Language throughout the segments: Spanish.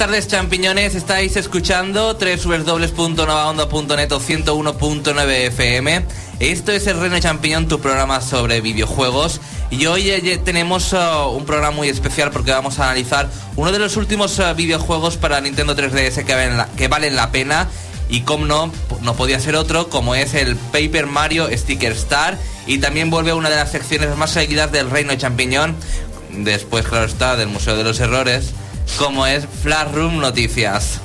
Buenas tardes, champiñones. Estáis escuchando www.novaonda.net o 101.9 FM. Esto es el Reino Champiñón, tu programa sobre videojuegos. Y hoy eh, tenemos uh, un programa muy especial porque vamos a analizar uno de los últimos uh, videojuegos para Nintendo 3DS que valen, la, que valen la pena. Y como no, no podía ser otro, como es el Paper Mario Sticker Star. Y también vuelve una de las secciones más seguidas del Reino Champiñón. Después, claro está, del Museo de los Errores como es Flash Room Noticias.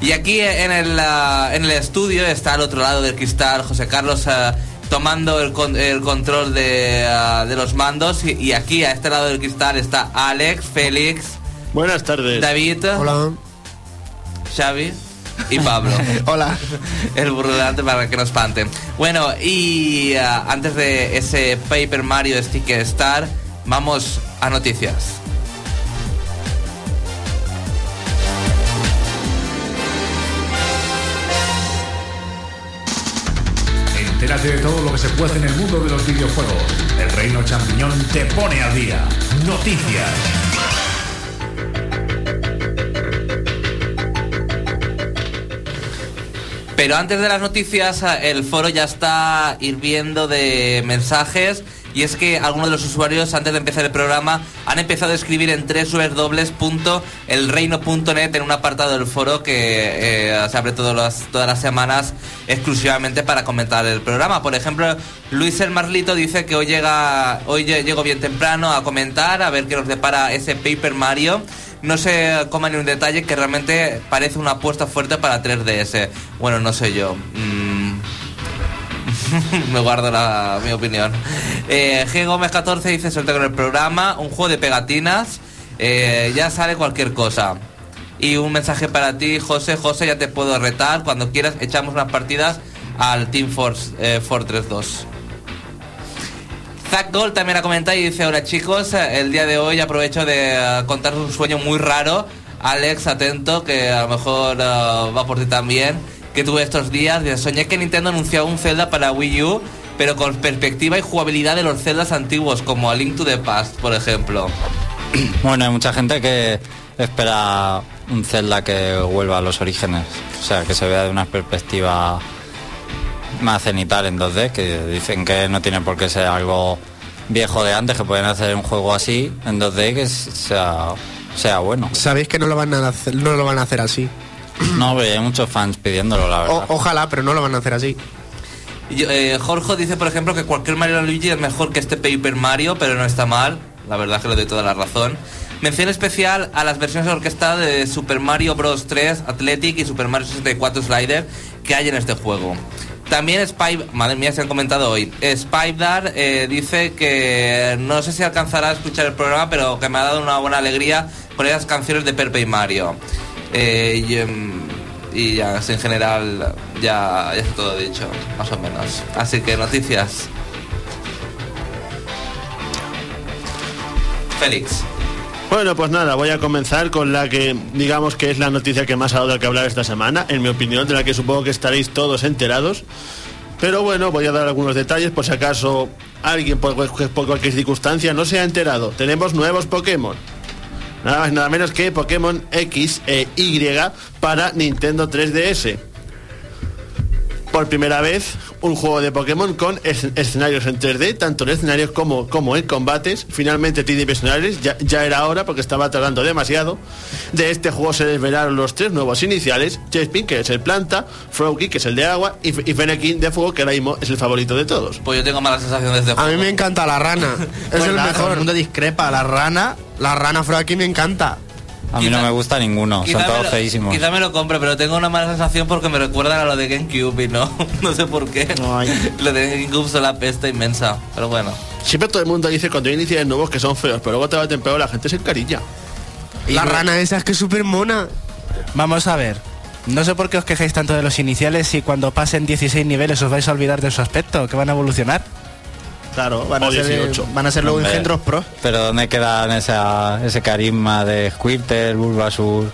Y aquí en el, uh, en el estudio está al otro lado del cristal José Carlos uh, tomando el, con, el, control de, uh, de los mandos y, y, aquí a este lado del cristal está Alex, Félix. Buenas tardes. David. Hola. Xavi. Y Pablo. Hola. El burro delante para que no espanten. Bueno, y antes de ese Paper Mario Sticker Star, vamos a noticias. Entérate de todo lo que se puede en el mundo de los videojuegos. El Reino Champiñón te pone al día. Noticias. Pero antes de las noticias, el foro ya está hirviendo de mensajes. Y es que algunos de los usuarios, antes de empezar el programa, han empezado a escribir en www.elreino.net en un apartado del foro que eh, se abre todas las, todas las semanas exclusivamente para comentar el programa. Por ejemplo, Luis el Marlito dice que hoy llega, hoy llego bien temprano a comentar, a ver qué nos depara ese Paper Mario. No se coma ni un detalle que realmente parece una apuesta fuerte para 3DS. Bueno, no sé yo. Mm. me guardo la, mi opinión. Eh, G Gómez 14 dice suerte con el programa, un juego de pegatinas, eh, ya sale cualquier cosa. Y un mensaje para ti, José. José, ya te puedo retar. Cuando quieras, echamos unas partidas al Team Force, eh, Fortress 2. Zach Gold también ha comentado y dice, hola chicos, el día de hoy aprovecho de uh, contar un sueño muy raro. Alex, atento, que a lo mejor uh, va por ti también que tuve estos días. Soñé que Nintendo anunciaba un Zelda para Wii U, pero con perspectiva y jugabilidad de los Zeldas antiguos, como A Link to the Past, por ejemplo. Bueno, hay mucha gente que espera un Zelda que vuelva a los orígenes, o sea, que se vea de una perspectiva más cenital en 2D, que dicen que no tiene por qué ser algo viejo de antes, que pueden hacer un juego así en 2D que sea, sea bueno. Sabéis que no lo van a hacer, no lo van a hacer así. No, pero hay muchos fans pidiéndolo, la verdad. O, ojalá, pero no lo van a hacer así. Eh, Jorge dice, por ejemplo, que cualquier Mario Luigi es mejor que este Paper Mario, pero no está mal. La verdad es que le doy toda la razón. Mención especial a las versiones orquestadas de Super Mario Bros. 3 Athletic y Super Mario 64 Slider que hay en este juego. También Spy, madre mía, se han comentado hoy. Spydar eh, dice que no sé si alcanzará a escuchar el programa, pero que me ha dado una buena alegría con esas canciones de Perpe y Mario. Eh, y, y, ya, en general, ya, ya está todo dicho, más o menos. Así que noticias. Félix. Bueno, pues nada, voy a comenzar con la que digamos que es la noticia que más ha dado que hablar esta semana, en mi opinión, de la que supongo que estaréis todos enterados. Pero bueno, voy a dar algunos detalles por si acaso alguien por, por cualquier circunstancia no se ha enterado. Tenemos nuevos Pokémon. Nada más nada menos que Pokémon X e Y para Nintendo 3DS. Por primera vez, un juego de Pokémon con es escenarios en 3D, tanto en escenarios como, como en combates. Finalmente tridimensionales, ya, ya era hora porque estaba tardando demasiado. De este juego se desvelaron los tres nuevos iniciales, Chespin, que es el planta, Froggy, que es el de agua, y, y Fennekin de fuego, que ahora mismo es el favorito de todos. Pues yo tengo mala sensación de este juego. A mí me encanta la rana. es Pues el nada, todo mejor. el mundo discrepa. La rana, La rana Froggy me encanta. A mí no me gusta ninguno, son todos lo, feísimos. quizá me lo compre, pero tengo una mala sensación porque me recuerdan a lo de GameCube y no, no sé por qué. Ay. Lo de GameCube son la pesta inmensa, pero bueno. Siempre todo el mundo dice cuando hay iniciales nuevos que son feos, pero luego te va temprano la gente se encarilla. La rana esa es que es súper mona. Vamos a ver. No sé por qué os quejáis tanto de los iniciales si cuando pasen 16 niveles os vais a olvidar de su aspecto, que van a evolucionar. Claro, Van a, ser, 18. van a ser luego engendros pros. Pero ¿dónde quedan esa, ese carisma de Squirtle, Bulbasur,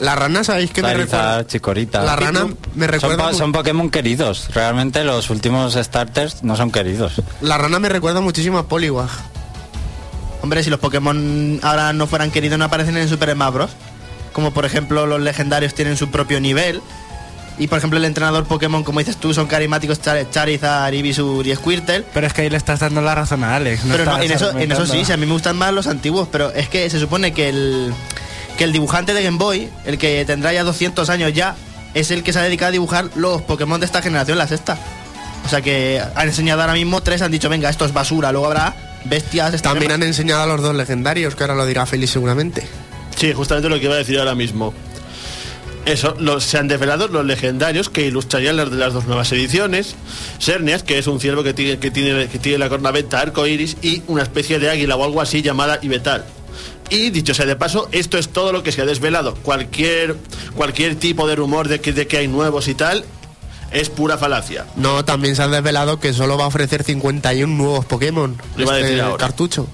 La rana, ¿sabéis qué me recuerda? Charizard, Chikorita? La rana me Son, recuerda. po- mu- son Pokémon queridos. Realmente los últimos starters no son queridos. La rana me recuerda muchísimo a Poliwag. Hombre, si los Pokémon ahora no fueran queridos, no aparecen en Super Smash Bros. como por ejemplo los legendarios tienen su propio nivel. Y por ejemplo el entrenador Pokémon, como dices tú, son carismáticos Char- Charizard, Ivysaur y Squirtle. Pero es que ahí le estás dando la razón a Alex. no pero no, en, eso, en eso sí, sí, a mí me gustan más los antiguos, pero es que se supone que el, que el dibujante de Game Boy, el que tendrá ya 200 años ya, es el que se ha dedicado a dibujar los Pokémon de esta generación, la sexta. O sea que han enseñado ahora mismo tres, han dicho, venga, esto es basura, luego habrá bestias. También han enseñado a los dos legendarios, que ahora lo dirá Félix seguramente. Sí, justamente lo que iba a decir ahora mismo. Eso, los, se han desvelado los legendarios que ilustrarían las de las dos nuevas ediciones. Sernias, que es un ciervo que tiene, que tiene, que tiene la cornaventa arco iris y una especie de águila o algo así llamada Ibetal. Y dicho sea de paso, esto es todo lo que se ha desvelado. Cualquier, cualquier tipo de rumor de que, de que hay nuevos y tal es pura falacia. No, también se ha desvelado que solo va a ofrecer 51 nuevos Pokémon. A este decir ahora. cartucho.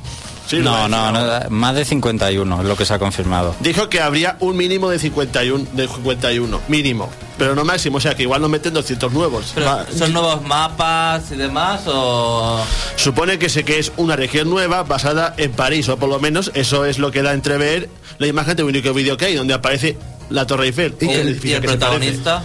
Sí, No, no, no, más de 51 es lo que se ha confirmado. Dijo que habría un mínimo de 51, de 51, mínimo, pero no máximo, o sea que igual nos meten 200 nuevos. Pero, ¿Son nuevos mapas y demás o...? Supone que sé que es una región nueva basada en París, o por lo menos eso es lo que da a entrever la imagen de un único vídeo que hay, donde aparece la Torre Eiffel. ¿Y, el, y el que protagonista?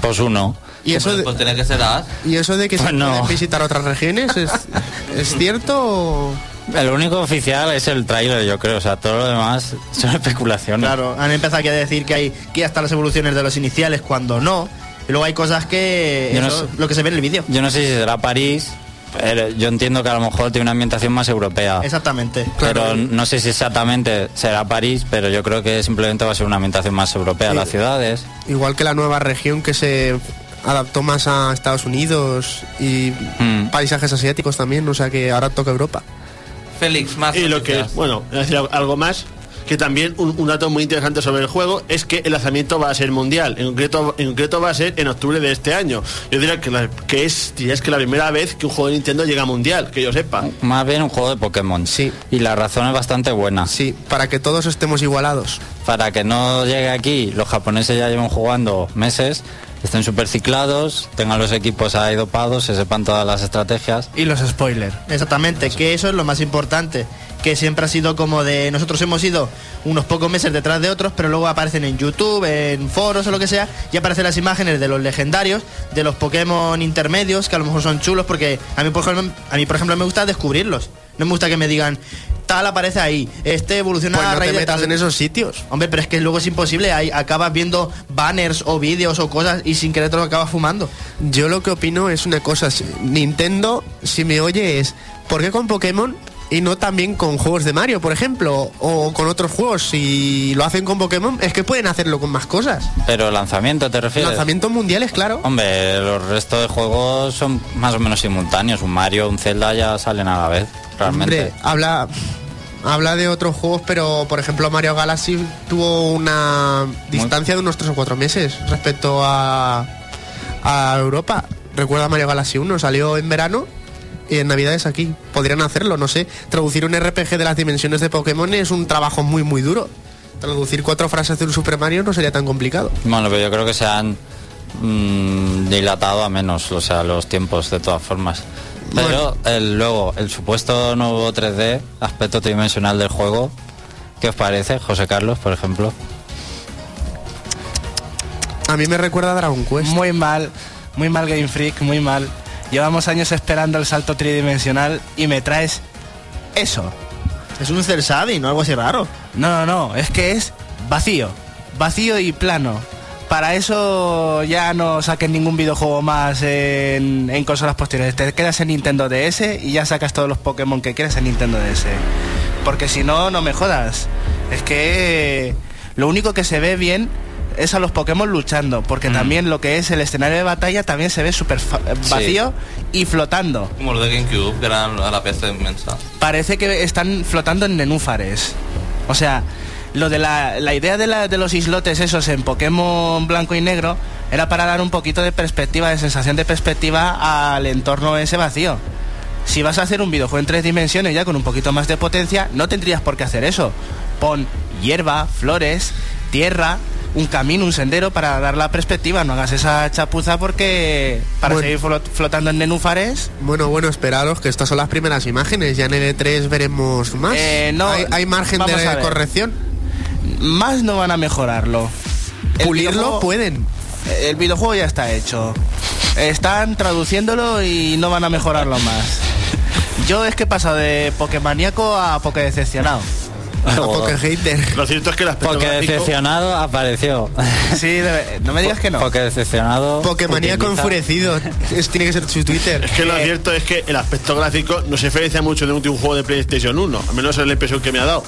Pues uno. ¿Y eso, pues, de, pues tiene que ser. ¿Y eso de que se Pues no. pueden visitar otras regiones es, es cierto o- El único oficial es el tráiler, yo creo. O sea, todo lo demás son especulaciones. Claro, han empezado aquí a decir que hay que hasta las evoluciones de los iniciales cuando no. Y luego hay cosas que... No eso, sé. lo que se ve en el vídeo. Yo no sé si será París, pero yo entiendo que a lo mejor tiene una ambientación más europea. Exactamente. Pero no sé si exactamente será París, pero yo creo que simplemente va a ser una ambientación más europea. Sí. Las ciudades. igual que la nueva región que se adaptó más a Estados Unidos y Mm. paisajes asiáticos también, o sea que ahora toca Europa. Félix, más Y lo que bueno, voy a decir algo más, que también un, un dato muy interesante sobre el juego es que el lanzamiento va a ser mundial, en concreto, en concreto va a ser en octubre de este año. Yo diría que, la- que es, diría es que la primera vez que un juego de Nintendo llega a mundial, que yo sepa. Más bien un juego de Pokémon. Sí. Y la razón es bastante buena. Sí, para que todos estemos igualados. Para que no llegue aquí, los japoneses ya llevan jugando meses, estén super ciclados, tengan los equipos ahí dopados, se sepan todas las estrategias. Y los spoilers. Exactamente, que eso es lo más importante. Que siempre ha sido como de. Nosotros hemos ido unos pocos meses detrás de otros, pero luego aparecen en YouTube, en foros o lo que sea, y aparecen las imágenes de los legendarios, de los Pokémon intermedios, que a lo mejor son chulos, porque a mí, por ejemplo, a mí, por ejemplo, me gusta descubrirlos. No me gusta que me digan, tal aparece ahí, este evoluciona Pues a no raíz te de metas tal". en esos sitios. Hombre, pero es que luego es imposible, hay, acabas viendo banners o vídeos o cosas y sin querer te lo acabas fumando. Yo lo que opino es una cosa, si- Nintendo, si me oye, es ¿por qué con Pokémon y no también con juegos de Mario, por ejemplo? O con otros juegos, si lo hacen con Pokémon, es que pueden hacerlo con más cosas. Pero lanzamiento, ¿te refieres? Lanzamientos mundiales, claro. Hombre, los restos de juegos son más o menos simultáneos. Un Mario, un Zelda ya salen a la vez, realmente. Hombre, habla, habla de otros juegos, pero por ejemplo Mario Galaxy tuvo una distancia de unos 3 o 4 meses respecto a, a Europa. Recuerda Mario Galaxy 1, salió en verano y en Navidades aquí. Podrían hacerlo, no sé. Traducir un RPG de las dimensiones de Pokémon es un trabajo muy, muy duro. Traducir cuatro frases de un Super Mario no sería tan complicado. Bueno, pero yo creo que se han mm, dilatado a menos, o sea, los tiempos de todas formas. Pero el, luego, el supuesto nuevo 3D, aspecto tridimensional del juego, ¿qué os parece, José Carlos, por ejemplo? A mí me recuerda a Dragon Quest. Muy mal, muy mal Game Freak, muy mal. Llevamos años esperando el salto tridimensional y me traes eso. Es un Cel Shading, ¿no? Algo así raro. No, no, no, es que es vacío, vacío y plano. Para eso ya no saquen ningún videojuego más en, en consolas posteriores. Te quedas en Nintendo DS y ya sacas todos los Pokémon que quieres en Nintendo DS. Porque si no, no me jodas. Es que lo único que se ve bien es a los Pokémon luchando. Porque también lo que es el escenario de batalla también se ve súper fa- vacío y flotando. Como los de GameCube, que eran a la PC inmensa. Parece que están flotando en nenúfares. O sea, lo de la, la idea de, la- de los islotes esos en Pokémon blanco y negro era para dar un poquito de perspectiva, de sensación de perspectiva al entorno ese vacío. Si vas a hacer un videojuego en tres dimensiones ya con un poquito más de potencia, no tendrías por qué hacer eso. Pon hierba, flores, tierra, un camino, un sendero para dar la perspectiva. No hagas esa chapuza porque para Bueno. seguir flot- flotando en nenúfares Bueno, bueno, esperaros que estas son las primeras imágenes. Ya en el E3 veremos más. Eh, no, hay, hay margen de corrección. Más no van a mejorarlo. El Pulirlo pueden. El videojuego ya está hecho. Están traduciéndolo y no van a mejorarlo más. Yo es que he pasado de Pokémoníaco a Poké decepcionado. A Poké hater. Lo cierto es que el aspecto Porque gráfico- decepcionado apareció. Sí, de- no me digas que no. Porque decepcionado. Pokémoníaco utiliza- enfurecido. Eso tiene que ser su Twitter. Es que lo cierto es que el aspecto gráfico no se diferencia mucho de un, de un juego de PlayStation 1, al menos es la impresión que me ha dado.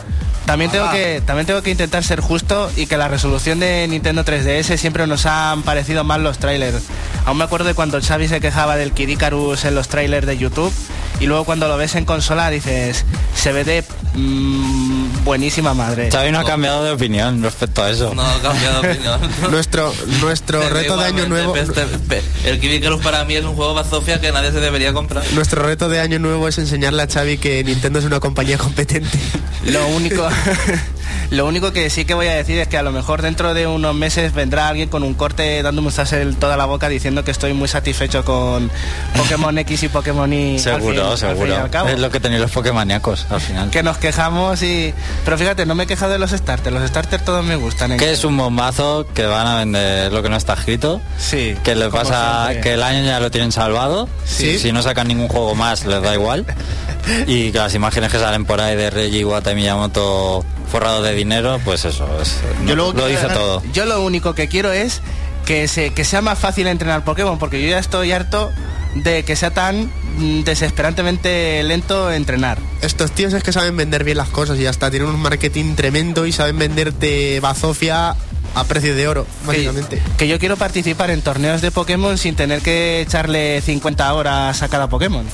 También tengo, que, también tengo que intentar ser justo y que la resolución de Nintendo 3DS siempre nos han parecido mal los trailers. Aún me acuerdo de cuando Xavi se quejaba del Kid Icarus en los trailers de YouTube y luego cuando lo ves en consola dices, se ve de mm, buenísima madre. Xavi no ha cambiado de opinión respecto a eso. No ha cambiado de opinión. Nuestro, nuestro reto de año nuevo. pe- El Kid Icarus para mí es un juego bazofia que nadie se debería comprar. Nuestro reto de año nuevo es enseñarle a Xavi que Nintendo es una compañía competente. Lo único, lo único que sí que voy a decir es que a lo mejor dentro de unos meses vendrá alguien con un corte dándome un en toda la boca diciendo que estoy muy satisfecho con Pokémon X y Pokémon Y. Seguro, al fin seguro. al cabo. Es lo que tenéis los Pokémoníacos al final. Que nos quejamos y... Pero fíjate, no me he quejado de los starters. Los starters todos me gustan. ¿eh? Que es un bombazo que van a vender lo que no está escrito. Sí. Que le pasa siempre. que el año ya lo tienen salvado. Sí. Si no sacan ningún juego más, les da igual. Y que las imágenes que salen por ahí de Reggie Iwata y Miyamoto forrado de dinero, pues eso, es, Yo lo dice todo. Yo lo único que quiero es que, se, que sea más fácil entrenar Pokémon, porque yo ya estoy harto de que sea tan mm, desesperantemente lento entrenar. Estos tíos es que saben vender bien las cosas y hasta tienen un marketing tremendo y saben venderte bazofia a precio de oro, básicamente. Que, que yo quiero participar en torneos de Pokémon sin tener que echarle 50 horas a cada Pokémon.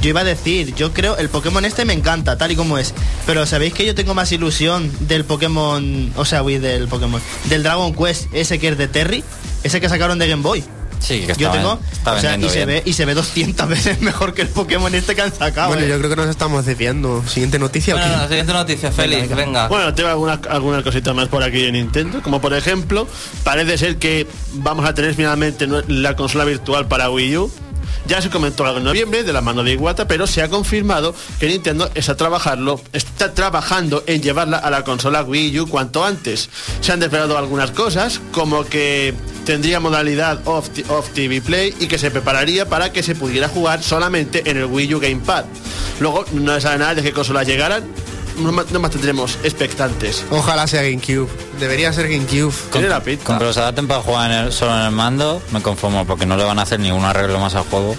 Yo iba a decir, yo creo, el Pokémon este me encanta, tal y como es. Pero ¿sabéis que yo tengo más ilusión del Pokémon, o sea, uy, del Pokémon, del Dragon Quest, ese que es de Terry, ese que sacaron de Game Boy? Sí, que Yo está, tengo, está o sea, y se, bien. ve, y se ve 200 veces mejor que el Pokémon este que han sacado. bueno, eh. yo creo que nos estamos desviando. Siguiente noticia. ¿o Bueno, qué? la siguiente noticia, Félix, venga. Bueno, tengo algunas algunas cositas más por aquí de Nintendo, como por ejemplo, parece ser que vamos a tener finalmente la consola virtual para Wii U. Ya se comentó algo en noviembre de la mano de Iwata, pero se ha confirmado que Nintendo está, trabajando en llevarla a la consola Wii U cuanto antes. Se han desvelado algunas cosas, como que tendría modalidad off, TV Play y que se prepararía para que se pudiera jugar solamente en el Wii U Gamepad. Luego no se sabe nada de qué consolas llegaran, no más no más tendremos expectantes. Ojalá sea GameCube. Debería ser GameCube. Tiene la pinta. Con que los adapten para jugar en el- solo en el mando, me conformo, porque no le van a hacer ningún arreglo más al juego.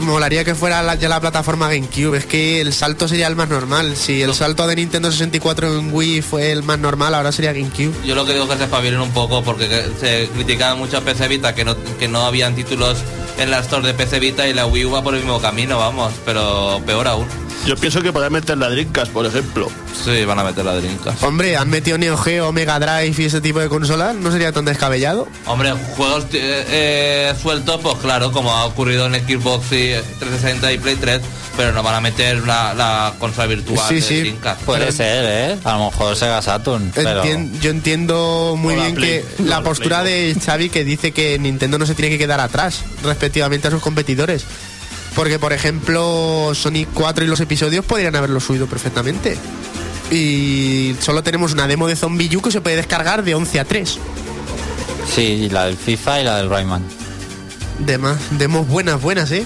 Molaría que fuera la- ya la plataforma GameCube. Es que el salto sería el más normal. Si el salto de Nintendo 64 en Wii fue el más normal, ahora sería GameCube. Yo lo que digo es que se espabilen un poco porque que- se criticaba mucho a PC Vita que no, que no habían títulos en la store de PC Vita y la Wii U va por el mismo camino, vamos, pero peor aún. Yo pienso que podrán meter la Dreamcast, por ejemplo. Sí, van a meter la Dreamcast. Hombre, han metido Neo Geo, Mega Drive y ese tipo de consolas. No sería tan descabellado. Hombre, juegos eh, eh, sueltos, pues claro, como ha ocurrido en Xbox y 360 y Play 3, pero no van a meter la, la consola virtual Sí, de sí. Dreamcast. Puede Pero- ser, ¿eh? A lo mejor Sega Saturn, pero... Entien- yo entiendo muy bien Play. que la la postura Play de Xavi que dice que Nintendo no se tiene que quedar atrás respectivamente a sus competidores. Porque, por ejemplo, Sonic 4 y los episodios podrían haberlo subido perfectamente. Y solo tenemos una demo de Zombie U que se puede descargar de 11 a 3. Sí, la del FIFA y la del Rayman. Dema- demos buenas, buenas, ¿eh?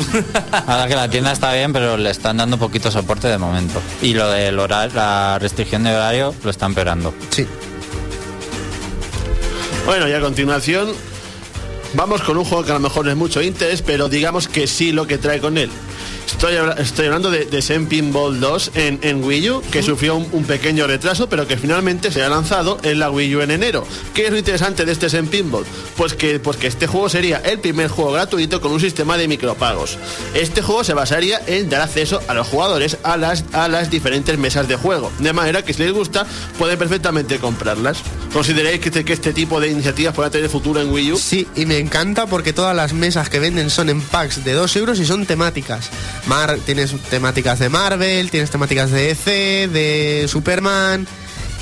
Ahora que la tienda está bien, pero le están dando poquito soporte de momento. Y lo del horario, la restricción de horario lo está empeorando. Sí. Bueno, y a continuación vamos con un juego que a lo mejor no es mucho interés, pero digamos que sí lo que trae con él. Estoy, estoy hablando de, de Zen Pinball 2 en, en Wii U, que sufrió un, un pequeño retraso, pero que finalmente se ha lanzado en la Wii U en enero. ¿Qué es lo interesante de este Zen Pinball? Pues que, pues que este juego sería el primer juego gratuito con un sistema de micropagos. Este juego se basaría en dar acceso a los jugadores a las, a las diferentes mesas de juego, de manera que si les gusta pueden perfectamente comprarlas. ¿Consideráis que este, que este tipo de iniciativas pueda tener futuro en Wii U? Sí, y me encanta porque todas las mesas que venden son en packs de 2 euros y son temáticas. Mar tienes temáticas de Marvel, tienes temáticas de EC, de Superman.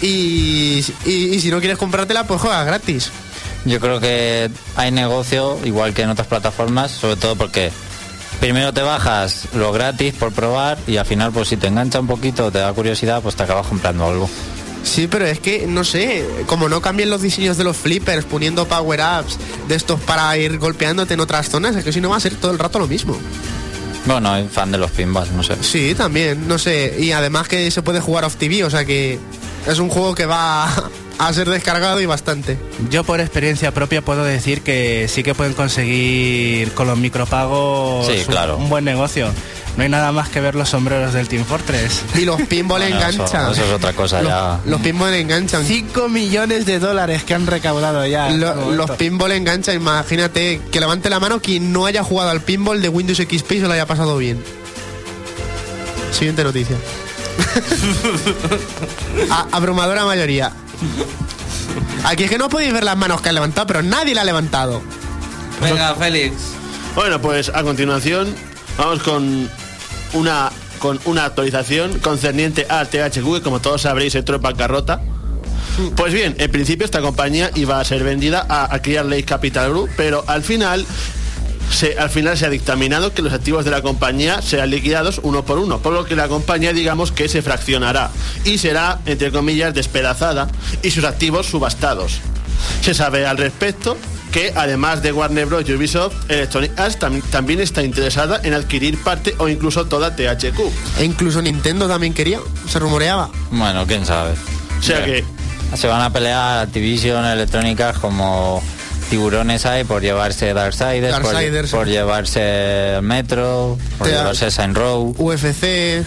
Y, y- y si no quieres comprártela, pues juega gratis. Yo creo que hay negocio, igual que en otras plataformas, sobre todo porque primero te bajas lo gratis por probar y al final, pues si te engancha un poquito, te da curiosidad, pues te acabas comprando algo. Sí, pero es que, no sé, como no cambien los diseños de los flippers, poniendo power-ups de estos para ir golpeándote en otras zonas, es que si no va a ser todo el rato lo mismo. Bueno, fan de los pinballs, no sé. Sí, también, no sé. Y además que se puede jugar off TV, o sea que es un juego que va a ser descargado y bastante. Yo por experiencia propia puedo decir que sí que pueden conseguir con los micropagos Sí, un- claro. un buen negocio. No hay nada más que ver los sombreros del Team Fortress. Y los pinball Bueno, enganchan. eso es otra cosa los, ya. Los pinball enganchan. 5 millones de dólares que han recaudado ya. Lo- el los pinball enganchan, imagínate que levante la mano quien no haya jugado al pinball de Windows XP y se lo haya pasado bien. Siguiente noticia. A- abrumadora mayoría. Aquí es que no podéis ver las manos que han levantado, pero nadie la ha levantado. Venga, Félix. Bueno, pues a continuación vamos con una con una actualización concerniente a THQ, que como todos sabréis entró en bancarrota. Pues bien, en principio esta compañía iba a ser vendida a, a Clear Lake Capital Group, pero al final se, al final se ha dictaminado que los activos de la compañía sean liquidados uno por uno, por lo que la compañía digamos que se fraccionará y será, entre comillas, despedazada y sus activos subastados. Se sabe al respecto que además de Warner Bros. y Ubisoft, Electronic Arts tam- también está interesada en adquirir parte o incluso toda THQ. E incluso Nintendo también quería, se rumoreaba. Bueno, quién sabe. O sea que Se van a pelear Activision, Electrónicas como tiburones hay por llevarse Darksiders, por, Darksiders, por sí. llevarse Metro, por llevarse Saint Row. UFC,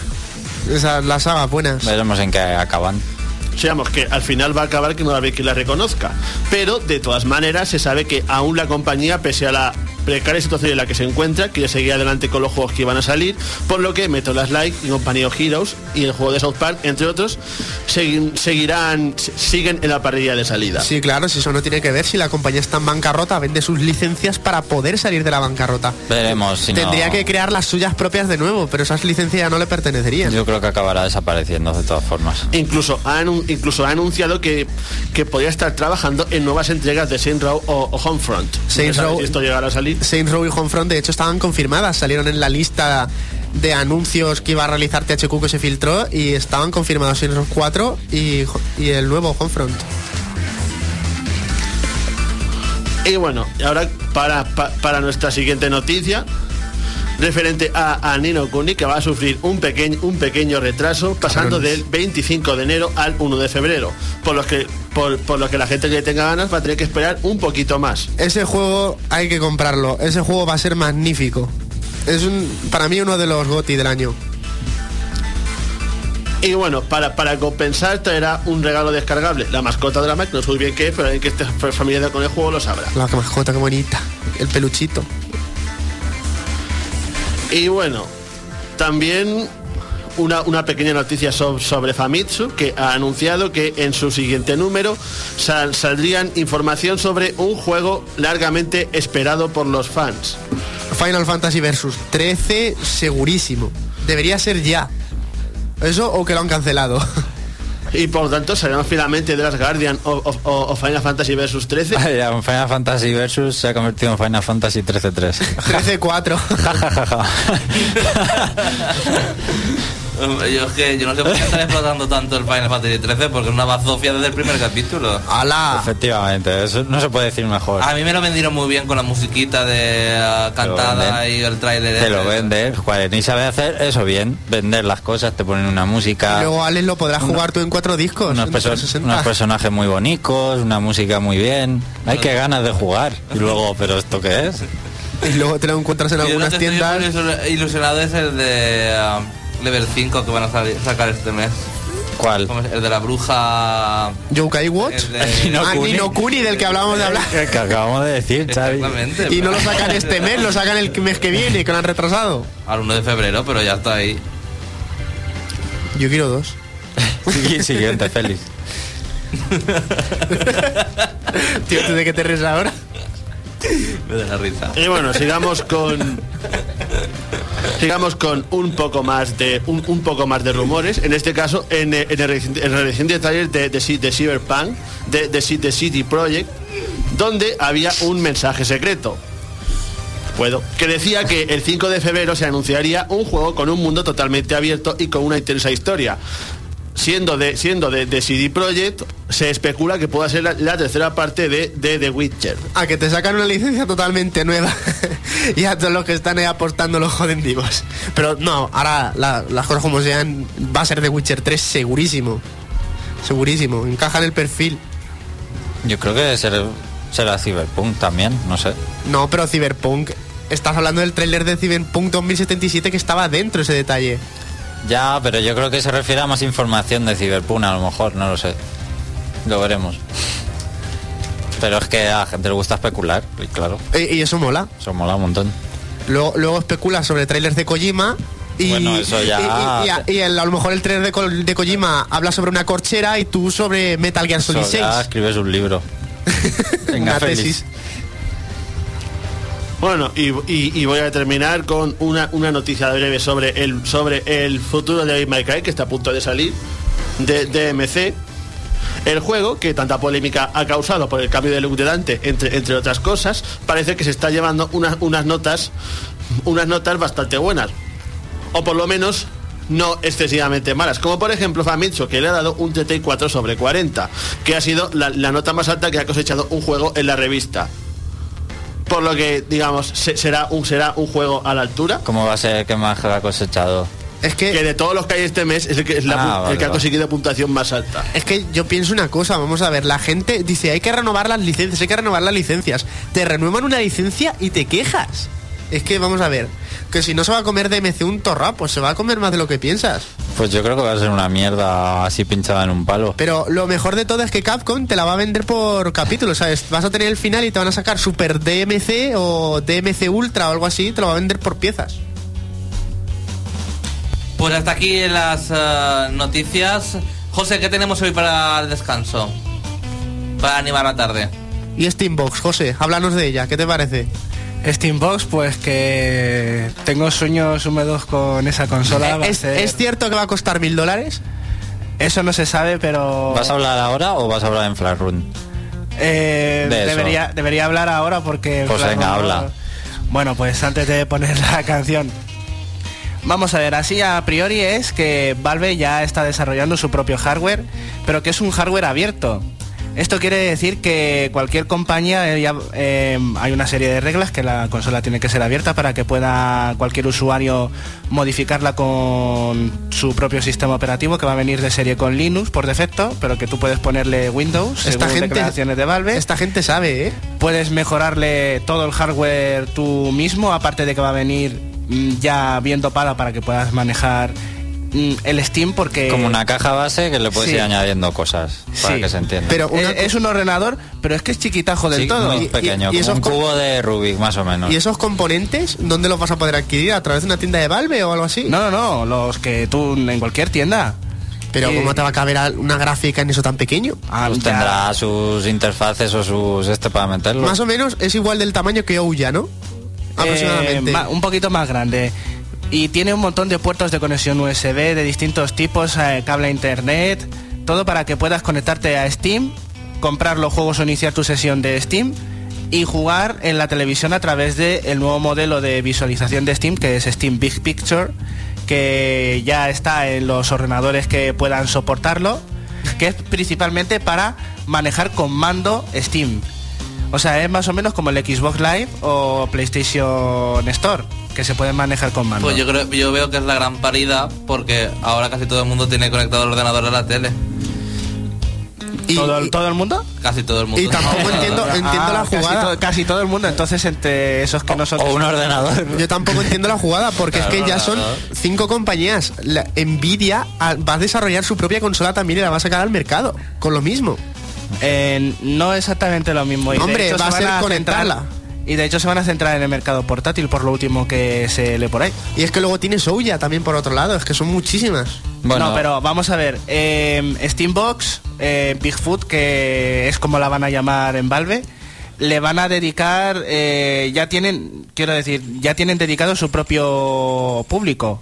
esas las sagas buenas. Veremos en qué acaban. Seamos que al final va a acabar que no va a haber quien la reconozca. Pero de todas maneras se sabe que aún la compañía, pese a la precaria situación en la que se encuentra, quiere seguir adelante con los juegos que iban a salir, por lo que Metal Last Light y Company of Heroes y el juego de South Park, entre otros, segui- seguirán, siguen en la parrilla de salida. Sí, claro, si eso no tiene que ver, si la compañía está en bancarrota, vende sus licencias para poder salir de la bancarrota. Veremos si Tendría no. que crear las suyas propias de nuevo, pero esas licencias ya no le pertenecerían. Yo creo que acabará desapareciendo de todas formas. Incluso ha, incluso ha anunciado que, que podría estar trabajando en nuevas entregas de Saint Row o, o Homefront. Saints No Row- si esto llegará a salir. Saints Row y Homefront de hecho estaban confirmadas, salieron en la lista de anuncios que iba a realizar THQ que se filtró y estaban confirmados Saints Row 4 y, el nuevo Homefront. Y bueno, ahora para, pa- para nuestra siguiente noticia, referente a, a Nino Kuni, que va a sufrir un, pequeño un pequeño retraso, pasando del 25 de enero al 1 de febrero. Por lo, que, por, por lo que la gente que tenga ganas va a tener que esperar un poquito más. Ese juego hay que comprarlo, ese juego va a ser magnífico. Es un, para mí uno de los GOTI del año. Y bueno, para, para compensar traerá un regalo descargable. La mascota de la Mac, no sé bien qué es, pero alguien que esté familiarizado con el juego lo sabrá. La mascota, qué bonita. El peluchito. Y bueno, también una, una pequeña noticia so- sobre Famitsu, que ha anunciado que en su siguiente número sal- saldrían información sobre un juego largamente esperado por los fans. Final Fantasy Versus 13 segurísimo. Debería ser ya. Eso o que lo han cancelado. Y por lo tanto saldrán finalmente de las Guardian o, o- o- Final Fantasy Versus 13. Vaya, un Final Fantasy Versus se ha convertido en Final Fantasy 13-3. 13-4. Yo es que yo no sé por qué están explotando tanto el Final Fantasy 13 porque es una bazofia desde el primer capítulo. ¡Hala! Efectivamente, eso no se puede decir mejor. A mí me lo vendieron muy bien con la musiquita de ah, cantada y el tráiler. Te lo ese. venden, Juárez, ni sabe hacer eso bien, vender las cosas, te ponen una música, Luego Alex lo podrás jugar tú en cuatro discos. unos, en perso- 360. unos personajes muy bonitos, una música muy bien. Hay que ganas de jugar. Y luego, ¿pero esto qué es? Y luego te lo encuentras en Y algunas tiendas. ilusionado es el de ah, Level 5 que van a sacar este mes. ¿Cuál? El de la bruja... Yokai Watch. El de- ah. Nino Kuni, del que hablábamos de hablar. Que acabamos de decir, Xavi. Exactamente. Y no lo sacan este mes, lo sacan el mes que viene, que lo han retrasado. Al 1 de febrero, pero ya está ahí. Yo quiero dos. Sí, Siguiente, Félix. Tío, ¿tú de qué te ríes ahora? Me da la risa. Y bueno, sigamos con. Sigamos con un poco más de un, un poco más de rumores. En este caso, en, eh, en el, reciente- en el reciente trailer de, de, de Cyberpunk, de, de, de City Project, donde había un mensaje secreto. Puedo. Que decía que el 5 de febrero se anunciaría un juego con un mundo totalmente abierto y con una intensa historia. Siendo de siendo de, de CD Projekt, se especula que pueda ser la, la tercera parte de, de The Witcher. A que te sacan una licencia totalmente nueva y a todos los que están ahí apostando los joden vivos. Pero no, ahora la- las cosas como sean, va a ser The Witcher 3 segurísimo. Segurísimo, encaja en el perfil. Yo creo que será, será Cyberpunk también, no sé. No, pero Cyberpunk, estás hablando del tráiler de Cyberpunk 2077 que estaba dentro ese detalle. Ya, pero yo creo que se refiere a más información de Cyberpunk, a lo mejor, no lo sé. Lo veremos. Pero es que a la gente le gusta especular, y claro, Y, y eso mola. eso mola un montón. Luego, luego especula sobre trailers de Kojima. Y, Bueno, eso ya- y- a lo mejor el trailer de, Ko- de Kojima habla sobre una corchera y tú sobre Metal Gear Solid Eso 6. ya escribes un libro. Venga, Una feliz. tesis. Bueno, y, voy a terminar con una, una noticia breve sobre el, sobre el futuro de My Cry, que está a punto de salir, de DMC. El juego, que tanta polémica ha causado por el cambio de look de Dante, entre, entre otras cosas, parece que se está llevando unas, unas notas unas notas bastante buenas. O por lo menos no excesivamente malas. Como por ejemplo Famitsu, que le ha dado un 34 sobre 40, que ha sido la nota más alta que ha cosechado un juego en la revista. Por lo que, digamos, se- será, un, será un juego a la altura. ¿Cómo va a ser que más ha cosechado? Es que, Que de todos los que hay este mes es el que, es la Ah, pu- vale, el que ha conseguido puntuación más alta. es que yo pienso una cosa, vamos a ver, la gente dice hay que renovar las licencias, hay que renovar las licencias. Te renuevan una licencia y te quejas. Es que vamos a ver, que si no se va a comer DMC un torra, pues se va a comer más de lo que piensas. Pues yo creo que va a ser una mierda así pinchada en un palo. Pero lo mejor de todo es que Capcom te la va a vender por capítulos, ¿sabes? Vas a tener el final y te van a sacar Super DMC o DMC Ultra o algo así, te lo va a vender por piezas. Pues hasta aquí las eh, noticias. José, ¿qué tenemos hoy para el descanso? Para animar la tarde. Y Steambox, José, háblanos de ella, ¿qué te parece? Steambox, pues que tengo sueños húmedos con esa consola. va a ¿Es, ser- es cierto que va a costar mil dólares? Eso no se sabe, pero... ¿Vas a hablar ahora o vas a hablar en Flash Run? Eh, de debería, debería hablar ahora porque... Pues venga, habla. Bueno, pues antes de poner la canción. Vamos a ver, así a priori es que Valve ya está desarrollando su propio hardware, pero que es un hardware abierto. Esto quiere decir que cualquier compañía, eh, ya, eh, hay una serie de reglas que la consola tiene que ser abierta para que pueda cualquier usuario modificarla con su propio sistema operativo que va a venir de serie con Linux por defecto, pero que tú puedes ponerle Windows, Esta según gente- declaraciones de Valve. Esta gente sabe, ¿eh? Puedes mejorarle todo el hardware tú mismo, aparte de que va a venir mm, ya bien dopado para que puedas manejar el Steam porque... Como una caja base que le puedes sí. ir añadiendo cosas para Sí. que se entienda. Pero Eh, una es un ordenador, pero es que es chiquitajo del Sí, todo. muy pequeño, y- y como un cubo de Rubik más o menos. ¿Y esos componentes dónde los vas a poder adquirir? ¿A través de una tienda de Valve o algo así? No, no, no, los que tú en cualquier tienda. Pero Y- ¿cómo te va a caber a- una gráfica en eso tan pequeño? Ah, Pues tendrá sus interfaces o sus este para meterlo. Más o menos es igual del tamaño que Ouya, ¿no? Aproximadamente. Eh, ma- un poquito más grande. Y tiene un montón de puertos de conexión USB de distintos tipos, eh, cable internet, todo para que puedas conectarte a Steam, comprar los juegos o iniciar tu sesión de Steam y jugar en la televisión a través del nuevo modelo de visualización de Steam, que es Steam Big Picture, que ya está en los ordenadores que puedan soportarlo, que es principalmente para manejar con mando Steam. O sea, es más o menos como el Xbox Live o PlayStation Store, que se pueden manejar con mando. Pues yo creo, yo veo que es la gran paridad porque ahora casi todo el mundo tiene conectado el ordenador a la tele. Y- ¿Todo, el- todo el mundo? Casi todo el mundo. Y tampoco entiendo, entiendo Ah, la casi jugada. todo- Casi, todo el mundo, entonces entre esos que nosotros... O un ordenador. Yo tampoco entiendo la jugada porque es que ya son cinco compañías. La Nvidia ah, va a desarrollar su propia consola también y la va a sacar al mercado con lo mismo. Eh, no exactamente lo mismo. Y Hombre, hecho va a se ser conectarla. centrar- Y de hecho se van a centrar en el mercado portátil por lo último que se lee por ahí. Y es que luego tiene Ouya también por otro lado, es que son muchísimas. Bueno, No, pero vamos a ver. eh, Steambox, eh, Bigfoot, que es como la van a llamar en Valve, le van a dedicar, eh, ya tienen, quiero decir, ya tienen dedicado su propio público.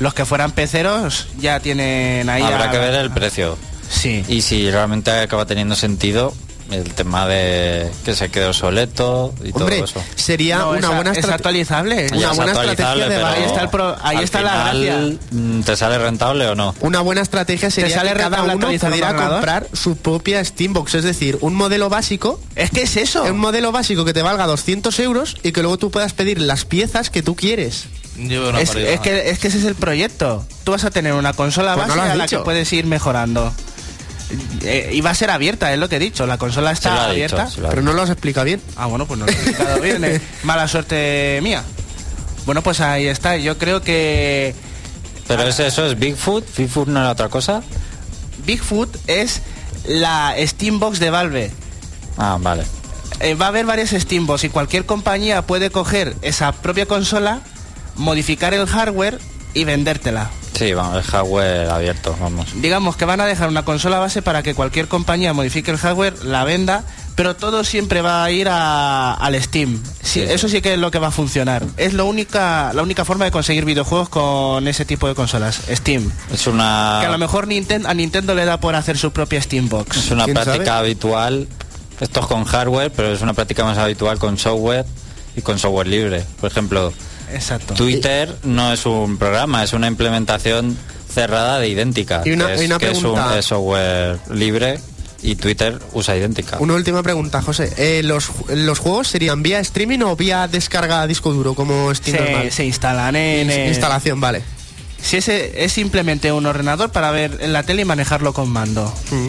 Los que fueran peceros ya tienen ahí. habrá a- que ver el precio. Sí. Y si realmente acaba teniendo sentido, el tema de que se quede obsoleto y Hombre, todo eso. sería No, una es, buena es estrate- actualizable. Una buena actualizable, estrategia de ahí está el pro- ahí está la gracia. mm, ¿Te sale rentable o no? Una buena estrategia sería sale que cada rentable uno pudiera comprar su propia Steambox, es decir, un modelo básico, Es que es eso. un modelo básico que te valga 200 euros y que luego tú puedas pedir las piezas que tú quieres. Es, que, es que ese es el proyecto. Tú vas a tener una consola Pues no has a la dicho. que puedes ir mejorando. Eh, va a ser abierta, es lo que he dicho. La consola lo está dicho, abierta. se lo ha Pero no lo has explicado bien. Ah, bueno, pues no lo he explicado bien. eh. Mala suerte mía. Bueno, pues ahí está. Yo creo que Pero es eso, es Bigfoot. Bigfoot no era otra cosa. Bigfoot es la Steambox de Valve. Ah, vale. Eh, va a haber varias Steambox y cualquier compañía puede coger esa propia consola, modificar el hardware y vendértela. Sí, vamos, el hardware abierto, vamos. digamos que van a dejar una consola base para que cualquier compañía modifique el hardware, la venda, pero todo siempre va a ir a- al Steam. Sí, Sí. Eso sí que es lo que va a funcionar. Es lo única, la única forma de conseguir videojuegos con ese tipo de consolas, Steam. Es una, Que a lo mejor Ninten- a Nintendo le da por hacer su propia Steambox. es una ¿Quién práctica sabe? habitual. Esto es con hardware, pero es una práctica más habitual con software y con software libre. Por ejemplo, Exacto. Twitter no es un programa, es una implementación cerrada de idéntica. Y una- que es, y una que es un software libre y Twitter usa idéntica. Una última pregunta, José. Eh, ¿los, ¿Los juegos serían vía streaming o vía descarga a disco duro como Steam se, normal? se instalan en... eh, Instalación, vale. Si ese es simplemente un ordenador para ver en la tele y manejarlo con mando. Mm.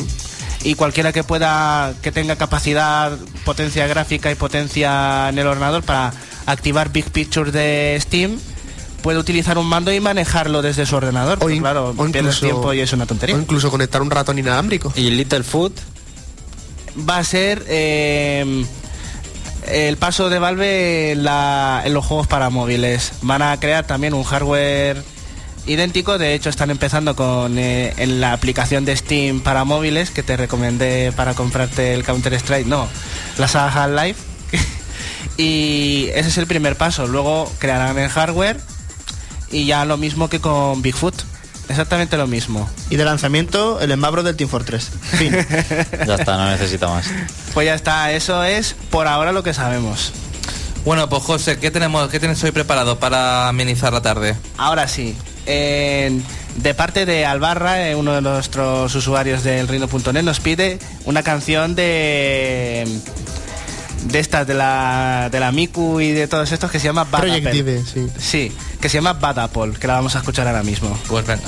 y cualquiera que pueda que tenga capacidad potencia gráfica y potencia en el ordenador para activar Big Picture de Steam puede utilizar un mando y manejarlo desde su ordenador O, in- claro o pierdes incluso, tiempo y es una tontería o incluso conectar un ratón inalámbrico. ¿Y Littlefoot? va a ser eh, el paso de Valve en, la- en los juegos para móviles van a crear también un hardware idéntico de hecho están empezando con eh, en la aplicación de Steam para móviles que te recomendé para comprarte el Counter Strike no la saga Half-Life y ese es el primer paso luego crearán el hardware y ya lo mismo que con Bigfoot exactamente lo mismo Y de lanzamiento, el embabro del Team Fortress. Fin. Ya está, no necesita más. pues ya está eso es por ahora lo que sabemos Bueno, pues José, ¿qué tenemos, qué tienes hoy preparado para amenizar la tarde? Ahora sí, en- de parte de Albarra, eh, uno de nuestros usuarios del reino.net, nos pide una canción de de estas de la de la Miku y de todos estos que se llama Bad Project Apple. Dive, sí. Sí, que se llama Bad Apple, que la vamos a escuchar ahora mismo. Pues venga.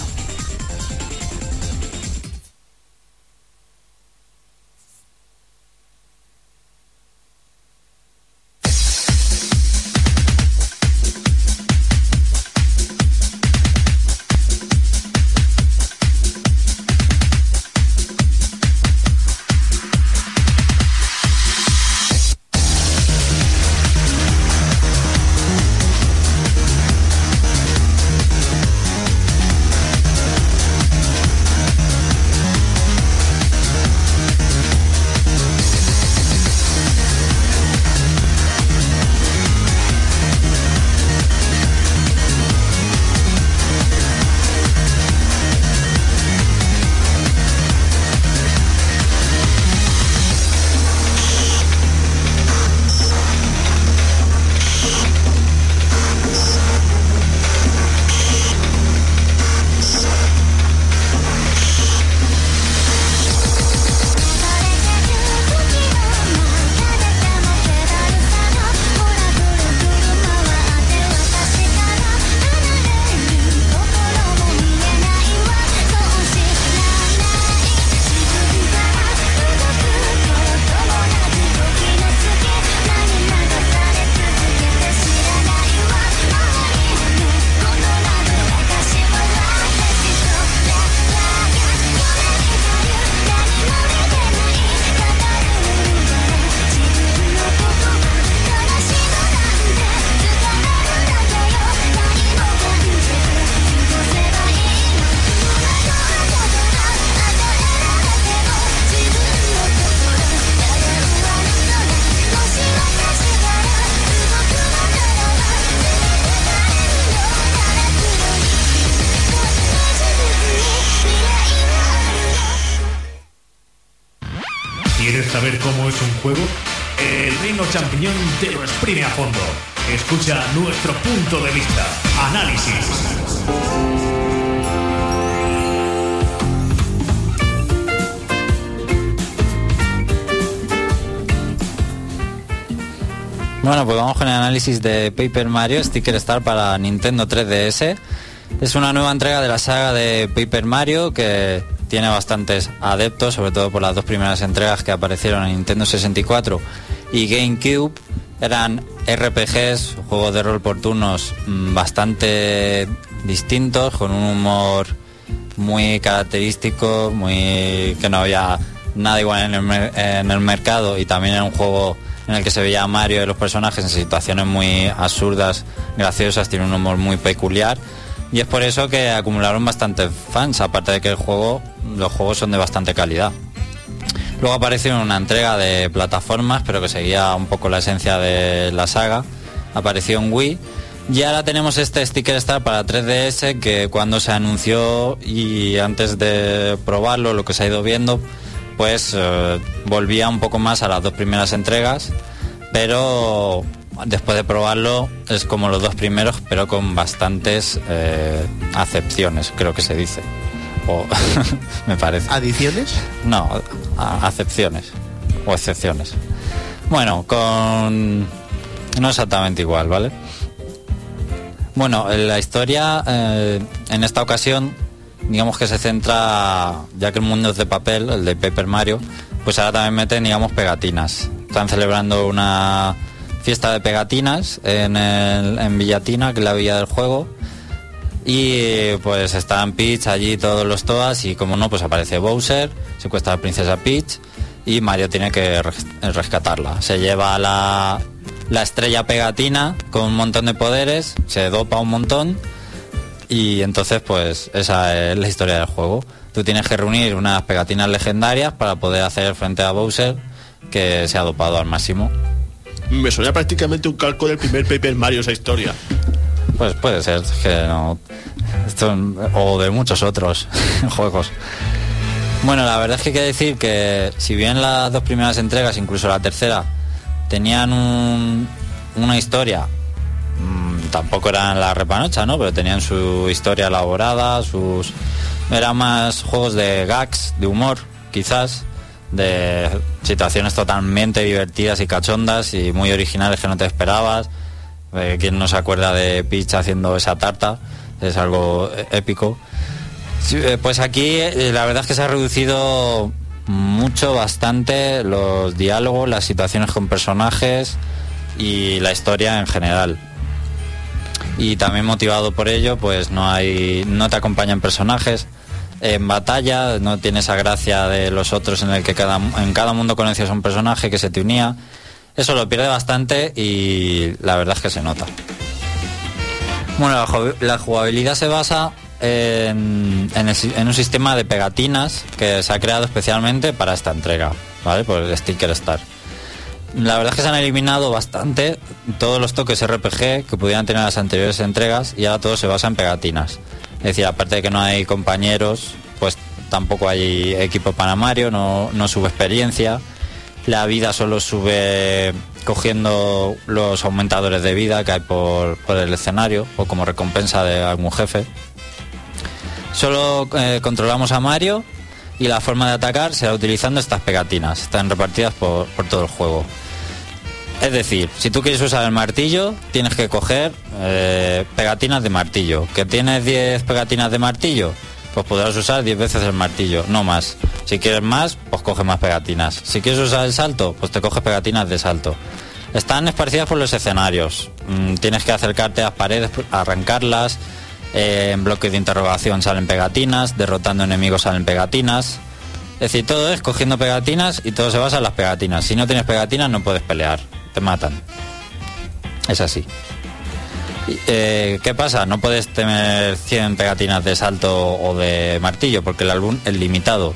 Exprime a fondo. Escucha nuestro punto de vista. Análisis. Bueno, pues vamos con el análisis de Paper Mario Sticker Star para Nintendo 3DS. Es una nueva entrega de la saga de Paper Mario que tiene bastantes adeptos, sobre todo por las dos primeras entregas que aparecieron en Nintendo 64 y GameCube. Eran RPGs, juegos de rol por turnos mm, bastante distintos, con un humor muy característico, muy que no había nada igual en el, mercado y también era un juego en el que se veía a Mario y los personajes en situaciones muy absurdas, graciosas, tiene un humor muy peculiar y es por eso que acumularon bastantes fans, aparte de que el juego, los juegos son de bastante calidad. Luego apareció una entrega de plataformas, pero que seguía un poco la esencia de la saga. Apareció en Wii. Y ahora tenemos este Sticker Star para 3DS que cuando se anunció y antes de probarlo, lo que se ha ido viendo, pues eh, volvía un poco más a las dos primeras entregas, pero después de probarlo es como los dos primeros, pero con bastantes eh, acepciones, creo que se dice. O me parece. ¿Adiciones? No, acepciones o excepciones. Bueno, con no exactamente igual, ¿vale? Bueno, la historia eh, en esta ocasión, digamos que se centra, ya que el mundo es de papel, el de Paper Mario, pues ahora también meten, digamos, pegatinas. Están celebrando una fiesta de pegatinas en, el- en Villatina, que es la villa del juego. Y pues están Peach allí todos los toas y como no, pues aparece Bowser, secuestra a la princesa Peach y Mario tiene que res- rescatarla. Se lleva la, la estrella pegatina con un montón de poderes, se dopa un montón y entonces pues esa es la historia del juego. Tú tienes que reunir unas pegatinas legendarias para poder hacer frente a Bowser que se ha dopado al máximo. Me suena prácticamente un calco del primer Paper Mario esa historia. Pues puede ser que no. O de muchos otros juegos. Bueno, la verdad es que hay que decir que si bien las dos primeras entregas, incluso la tercera, tenían un- una historia, mm, tampoco eran la repanocha, ¿no? Pero tenían su historia elaborada, sus... Eran más juegos de gags, de humor, quizás, de situaciones totalmente divertidas y cachondas y muy originales que no te esperabas. Eh, ¿Quién no se acuerda de Peach haciendo esa tarta? Es algo eh, épico. Eh, pues aquí eh, la verdad es que se ha reducido mucho, bastante los diálogos, las situaciones con personajes y la historia en general. Y también motivado por ello, pues no hay, no te acompañan personajes. En batalla no tiene esa gracia de los otros en el que en cada mundo conocías a un personaje que se te unía. Eso lo pierde bastante y la verdad es que se nota. Bueno, la, ju- la jugabilidad se basa en un sistema de pegatinas que se ha creado especialmente para esta entrega, ¿vale? Por el Sticker Star. La verdad es que se han eliminado bastante todos los toques RPG que pudieran tener las anteriores entregas y ahora todo se basa en pegatinas. Es decir, aparte de que no hay compañeros, pues tampoco hay equipo para Mario, no, no sube experiencia. La vida solo sube cogiendo los aumentadores de vida que hay por, por el escenario o como recompensa de algún jefe. Solo eh, controlamos a Mario y la forma de atacar será utilizando estas pegatinas. Están repartidas por, por todo el juego. Es decir, si tú quieres usar el martillo, tienes que coger eh, pegatinas de martillo. ¿Que tienes 10 pegatinas de martillo? Pues podrás usar 10 veces el martillo, no más. Si quieres más, pues coge más pegatinas. Si quieres usar el salto, pues te coges pegatinas de salto. Están esparcidas por los escenarios. Mm, tienes que acercarte a las paredes, arrancarlas. Eh, en bloques de interrogación salen pegatinas, derrotando enemigos salen pegatinas. Es decir, todo es cogiendo pegatinas y todo se basa en las pegatinas. Si no tienes pegatinas no puedes pelear, te matan. Es así. Eh, ¿Qué pasa? No puedes tener 100 pegatinas de salto o de martillo porque el álbum es limitado.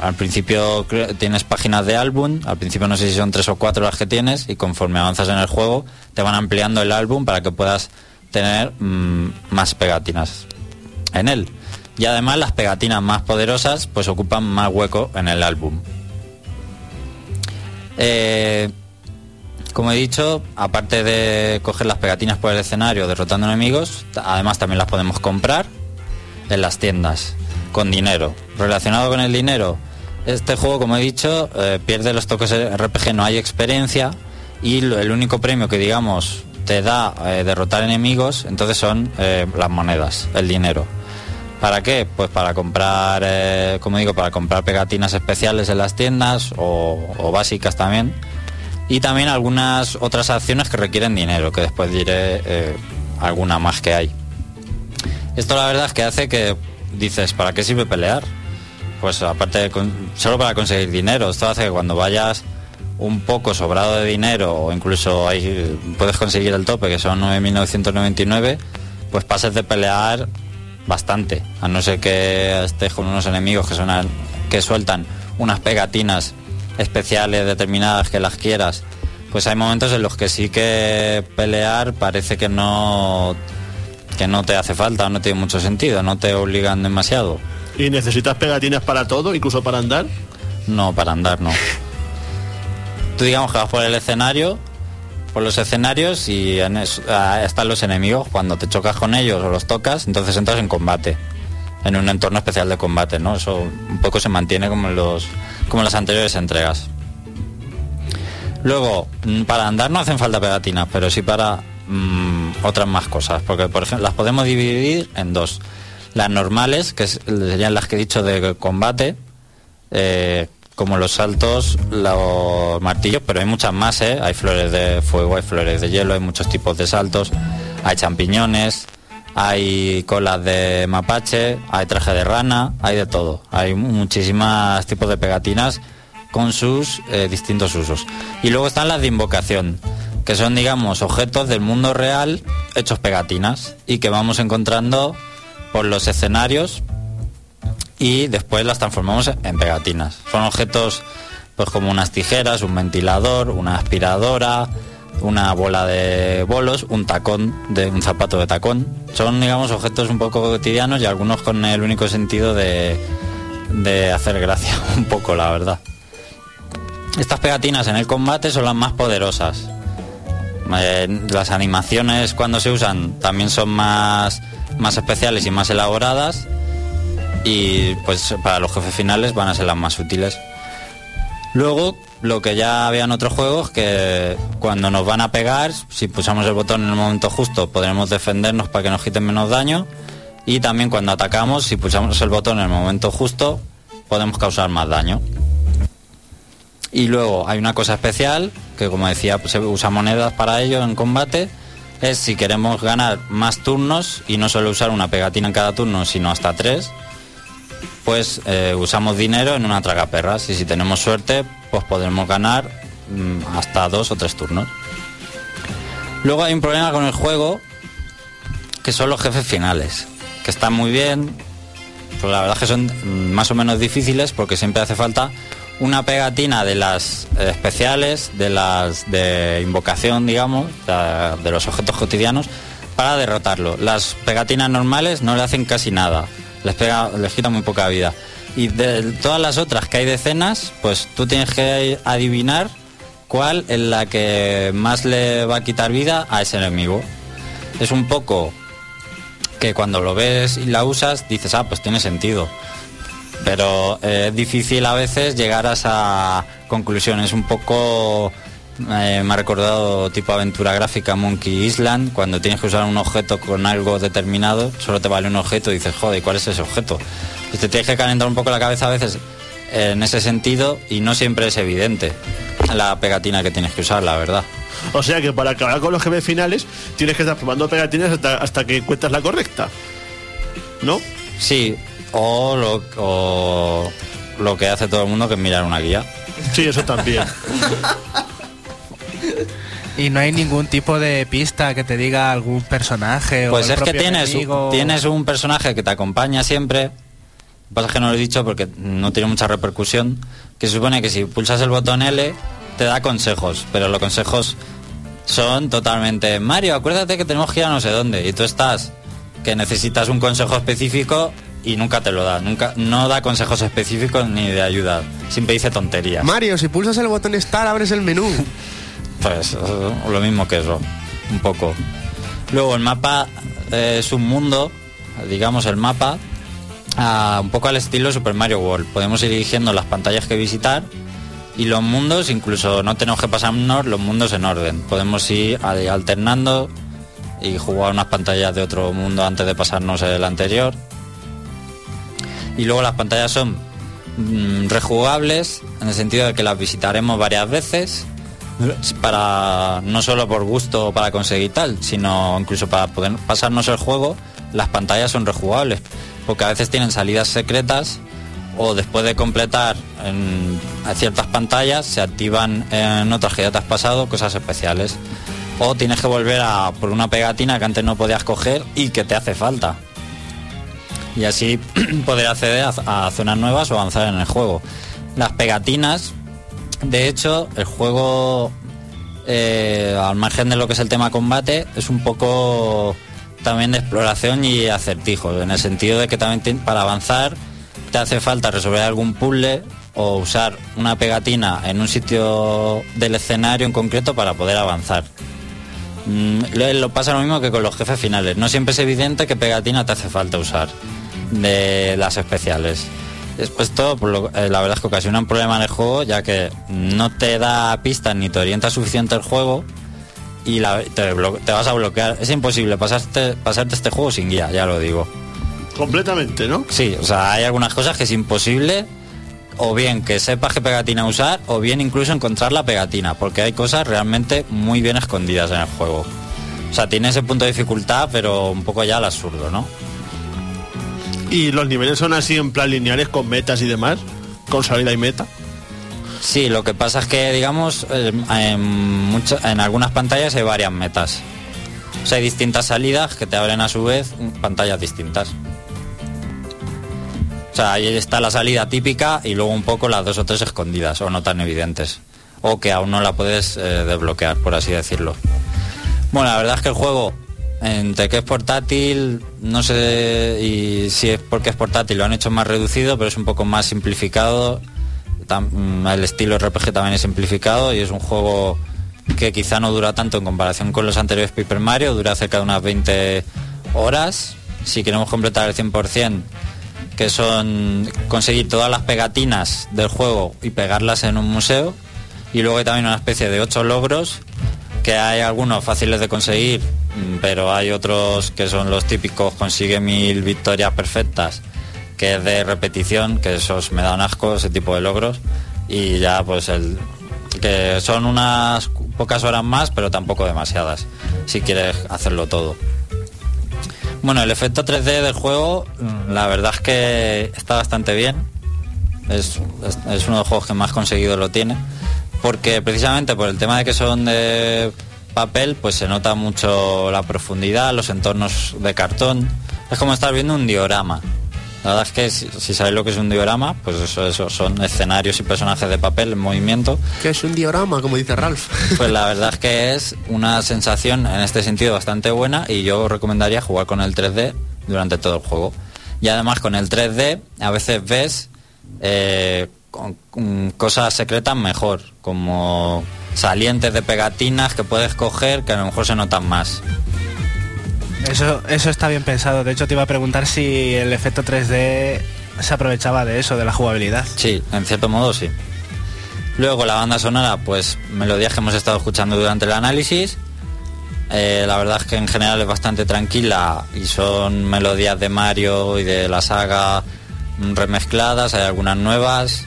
Al principio tienes páginas de álbum, al principio no sé si son tres o cuatro las que tienes y conforme avanzas en el juego te van ampliando el álbum para que puedas tener mm, más pegatinas en él. Y además las pegatinas más poderosas pues ocupan más hueco en el álbum. Eh, como he dicho, aparte de coger las pegatinas por el escenario derrotando enemigos, además también las podemos comprar en las tiendas con dinero. Relacionado con el dinero, este juego, como he dicho, eh, pierde los toques RPG, no hay experiencia y el único premio que digamos te da eh, derrotar enemigos, entonces son eh, las monedas, el dinero. ¿Para qué? Pues para comprar, eh, como digo, para comprar pegatinas especiales en las tiendas o básicas también. Y también algunas otras acciones que requieren dinero, que después diré eh, alguna más que hay. Esto la verdad es que hace que dices, ¿para qué sirve pelear? Pues aparte de con- solo para conseguir dinero. Esto hace que cuando vayas un poco sobrado de dinero o incluso ahí puedes conseguir el tope que son 9.999, pues pases de pelear bastante. A no ser que estés con unos enemigos que, que sueltan unas pegatinas especiales determinadas que las quieras. Pues hay momentos en los que sí que pelear parece que no que no te hace falta, no tiene mucho sentido, no te obligan demasiado. ¿Y necesitas pegatinas para todo, incluso para andar? No, para andar no. Tú digamos que vas por el escenario, por los escenarios y en es- ah, están los enemigos. Cuando te chocas con ellos o los tocas, entonces entras en combate. En un entorno especial de combate, ¿no? Eso un poco se mantiene como en los como en las anteriores entregas. Luego, mm, para andar no hacen falta pegatinas, pero sí para mm, otras más cosas. Porque, por ejemplo, las podemos dividir en dos. Las normales, que serían las que he dicho de combate, eh, como los saltos, los martillos, pero hay muchas más, ¿eh? Hay flores de fuego, hay flores de hielo, hay muchos tipos de saltos, hay champiñones, hay colas de mapache, hay traje de rana, hay de todo. Hay muchísimas tipos de pegatinas con sus eh, distintos usos. Y luego están las de invocación, que son, digamos, objetos del mundo real hechos pegatinas y que vamos encontrando por los escenarios y después las transformamos en pegatinas. Son objetos pues como unas tijeras, un ventilador, una aspiradora, una bola de bolos, un tacón de un zapato de tacón. Son digamos objetos un poco cotidianos y algunos con el único sentido de, de hacer gracia un poco, la verdad. Estas pegatinas en el combate son las más poderosas. Eh, las animaciones cuando se usan también son más, más especiales y más elaboradas y pues para los jefes finales van a ser las más útiles. Luego, lo que ya había en otros juegos, que cuando nos van a pegar, si pulsamos el botón en el momento justo, podremos defendernos para que nos quiten menos daño. Y también cuando atacamos, si pulsamos el botón en el momento justo, podemos causar más daño. Y luego hay una cosa especial, que como decía, pues, se usa monedas para ello en combate, es si queremos ganar más turnos y no solo usar una pegatina en cada turno, sino hasta tres, pues eh, usamos dinero en una tragaperras y si tenemos suerte, pues podremos ganar mm, hasta dos o tres turnos. Luego hay un problema con el juego, que son los jefes finales, que están muy bien, pero la verdad es que son mm, más o menos difíciles porque siempre hace falta una pegatina de las eh, especiales, de las de invocación, digamos, de, de los objetos cotidianos, para derrotarlo. Las pegatinas normales no le hacen casi nada, les, pega, les quita muy poca vida. Y de todas las otras que hay decenas, pues tú tienes que adivinar cuál es la que más le va a quitar vida a ese enemigo. Es un poco que cuando lo ves y la usas dices, ah, pues tiene sentido. Pero eh, es difícil a veces llegar a esa conclusión. Es un poco... eh, me ha recordado tipo aventura gráfica Monkey Island, cuando tienes que usar un objeto con algo determinado, solo te vale un objeto y dices, joder, ¿cuál es ese objeto? Y te tienes que calentar un poco la cabeza a veces eh, en ese sentido y no siempre es evidente la pegatina que tienes que usar, la verdad. O sea que para acabar con los jefes finales tienes que estar probando pegatinas hasta, hasta que encuentras la correcta. ¿No? Sí, o lo, o lo que hace todo el mundo que es mirar una guía. Sí, eso también. Y no hay ningún tipo de pista que te diga algún personaje Pues o el es que tienes, enemigo. tienes un personaje que te acompaña siempre. Lo que pasa es que no lo he dicho porque no tiene mucha repercusión. Que se supone que si pulsas el botón L te da consejos, pero los consejos son totalmente Mario, acuérdate que tenemos que ir a no sé dónde. Y tú estás que necesitas un consejo específico y nunca te lo da. Nunca, no da consejos específicos ni de ayuda. Siempre dice tonterías. Mario, si pulsas el botón Start abres el menú. Pues lo mismo que eso, un poco. Luego el mapa eh, es un mundo, digamos el mapa, ah, un poco al estilo Super Mario World. Podemos ir eligiendo las pantallas que visitar y los mundos, incluso no tenemos que pasarnos los mundos en orden. Podemos ir al- alternando y jugar unas pantallas de otro mundo antes de pasarnos el anterior. Y luego las pantallas son mm, rejugables en el sentido de que las visitaremos varias veces para no solo por gusto para conseguir tal, sino incluso para poder pasarnos el juego, las pantallas son rejugables, porque a veces tienen salidas secretas o después de completar en ciertas pantallas se activan en otras que ya te has pasado cosas especiales. O tienes que volver a por una pegatina que antes no podías coger y que te hace falta. Y así poder acceder a zonas nuevas o avanzar en el juego. Las pegatinas de hecho, el juego, eh, al margen de lo que es el tema combate, es un poco también de exploración y acertijo, en el sentido de que también para avanzar te hace falta resolver algún puzzle o usar una pegatina en un sitio del escenario en concreto para poder avanzar. Mm, lo, lo pasa lo mismo que con los jefes finales. No siempre es evidente qué pegatina te hace falta usar de las especiales. Después todo, por lo- eh, la verdad es que ocasiona un problema en el juego, ya que no te da pistas ni te orienta suficiente el juego y la- te, te vas a bloquear. Es imposible pasarte, pasarte este juego sin guía, ya lo digo. Completamente, ¿no? Sí, o sea, hay algunas cosas que es imposible, o bien que sepas qué pegatina usar, o bien incluso encontrar la pegatina, porque hay cosas realmente muy bien escondidas en el juego. O sea, tiene ese punto de dificultad, pero un poco ya al absurdo, ¿no? Y los niveles son así en plan lineales con metas y demás, con salida y meta. Sí, lo que pasa es que, digamos, en, mucho- en algunas pantallas hay varias metas. O sea, hay distintas salidas que te abren a su vez pantallas distintas. O sea, ahí está la salida típica y luego un poco las dos o tres escondidas o no tan evidentes. O que aún no la puedes eh, desbloquear, por así decirlo. Bueno, la verdad es que el juego, entre que es portátil, no sé y si es porque es portátil lo han hecho más reducido, pero es un poco más simplificado. Mm, El estilo RPG también es simplificado y es un juego que quizá no dura tanto en comparación con los anteriores Paper Mario, dura cerca de unas 20 horas. Si queremos completar el 100%, que son conseguir todas las pegatinas del juego y pegarlas en un museo. Y luego hay también una especie de ocho logros, que hay algunos fáciles de conseguir, mm, pero hay otros que son los típicos, consigue mil victorias perfectas, que es de repetición, que esos me dan asco, ese tipo de logros. Y ya pues el que son unas pocas horas más, pero tampoco demasiadas, si quieres hacerlo todo. Bueno, el efecto 3D del juego, mm, la verdad es que está bastante bien. Es, es- es uno de los juegos que más conseguido lo tiene. Porque precisamente por el tema de que son de papel, pues se nota mucho la profundidad, los entornos de cartón. Es como estar viendo un diorama. La verdad es que si, si sabéis lo que es un diorama, pues eso, eso son escenarios y personajes de papel en movimiento. Que es un diorama, como dice Ralph. Pues la verdad es que es una sensación en este sentido bastante buena y yo recomendaría jugar con el 3D durante todo el juego. Y además con el 3D a veces ves eh, con- con cosas secretas mejor, como salientes de pegatinas que puedes coger que a lo mejor se notan más. Eso, eso está bien pensado. De hecho, te iba a preguntar si el efecto 3D se aprovechaba de eso, de la jugabilidad. Sí, en cierto modo sí. Luego la banda sonora, pues melodías que hemos estado escuchando durante el análisis. Eh, la verdad es que en general es bastante tranquila y son melodías de Mario y de la saga mm, remezcladas, hay algunas nuevas.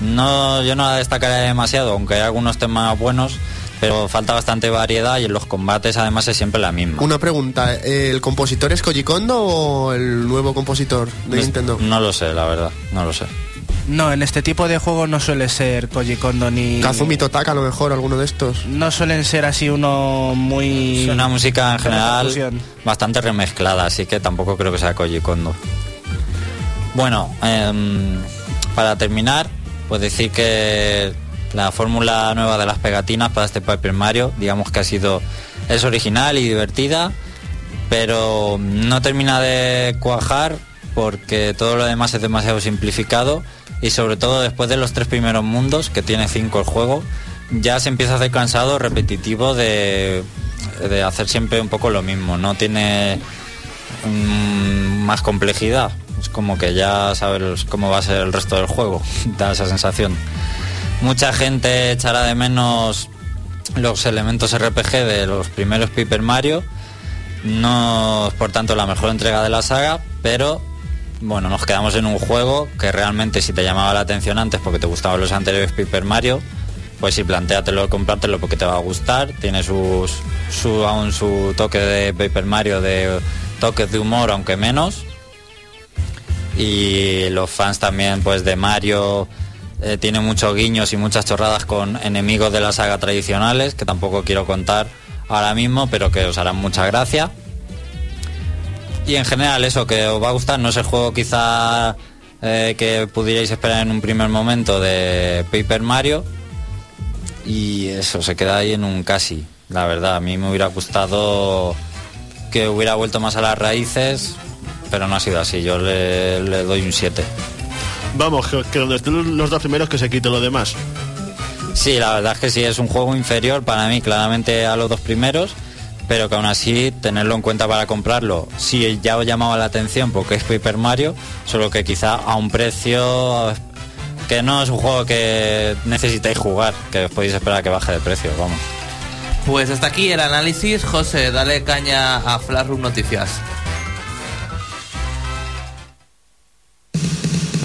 No, yo no la destacaría demasiado, aunque hay algunos temas buenos, pero falta bastante variedad y en los combates además es siempre la misma. Una pregunta, ¿el compositor es Koji Kondo o el nuevo compositor de Nintendo? No lo sé, la verdad, no lo sé. No, en este tipo de juegos no suele ser Koji Kondo ni... Kazumi Totaka a lo mejor, alguno de estos. No suelen ser así uno muy... Es una música en general bastante remezclada, así que tampoco creo que sea Koji Kondo. Bueno, em, para terminar, pues decir que la fórmula nueva de las pegatinas para este Paper Mario, digamos que ha sido es original y divertida, pero no termina de cuajar porque todo lo demás es demasiado simplificado y sobre todo después de los tres primeros mundos, que tiene cinco el juego, ya se empieza a hacer cansado, repetitivo de, de hacer siempre un poco lo mismo. No tiene mm, más complejidad. Como que ya sabes cómo va a ser el resto del juego. da esa sensación. Mucha gente echará de menos los elementos RPG de los primeros Paper Mario. No es por tanto la mejor entrega de la saga, pero bueno, nos quedamos en un juego que realmente si te llamaba la atención antes porque te gustaban los anteriores Paper Mario, pues sí, planteatelo, comprártelo porque te va a gustar. Tiene sus, su, aún su toque de Paper Mario, de toques de humor, aunque menos. Y los fans también, pues de Mario, eh, tiene muchos guiños y muchas chorradas con enemigos de la saga tradicionales, que tampoco quiero contar ahora mismo, pero que os harán mucha gracia. Y en general eso que os va a gustar, no es el juego quizá eh, que pudierais esperar en un primer momento de Paper Mario. Y eso, se queda ahí en un casi. La verdad, a mí me hubiera gustado que hubiera vuelto más a las raíces, pero no ha sido así. Yo le, le doy un 7. Vamos, que, que donde estén los dos primeros que se quite lo demás. Sí, la verdad es que sí, es un juego inferior para mí claramente a los dos primeros, pero que aún así tenerlo en cuenta para comprarlo, sí ya os llamaba la atención porque es Paper Mario, solo que quizá a un precio que no es un juego que necesitáis jugar, que os podéis esperar a que baje de precio, vamos. Pues hasta aquí el análisis. José, dale caña a Flashroom Noticias.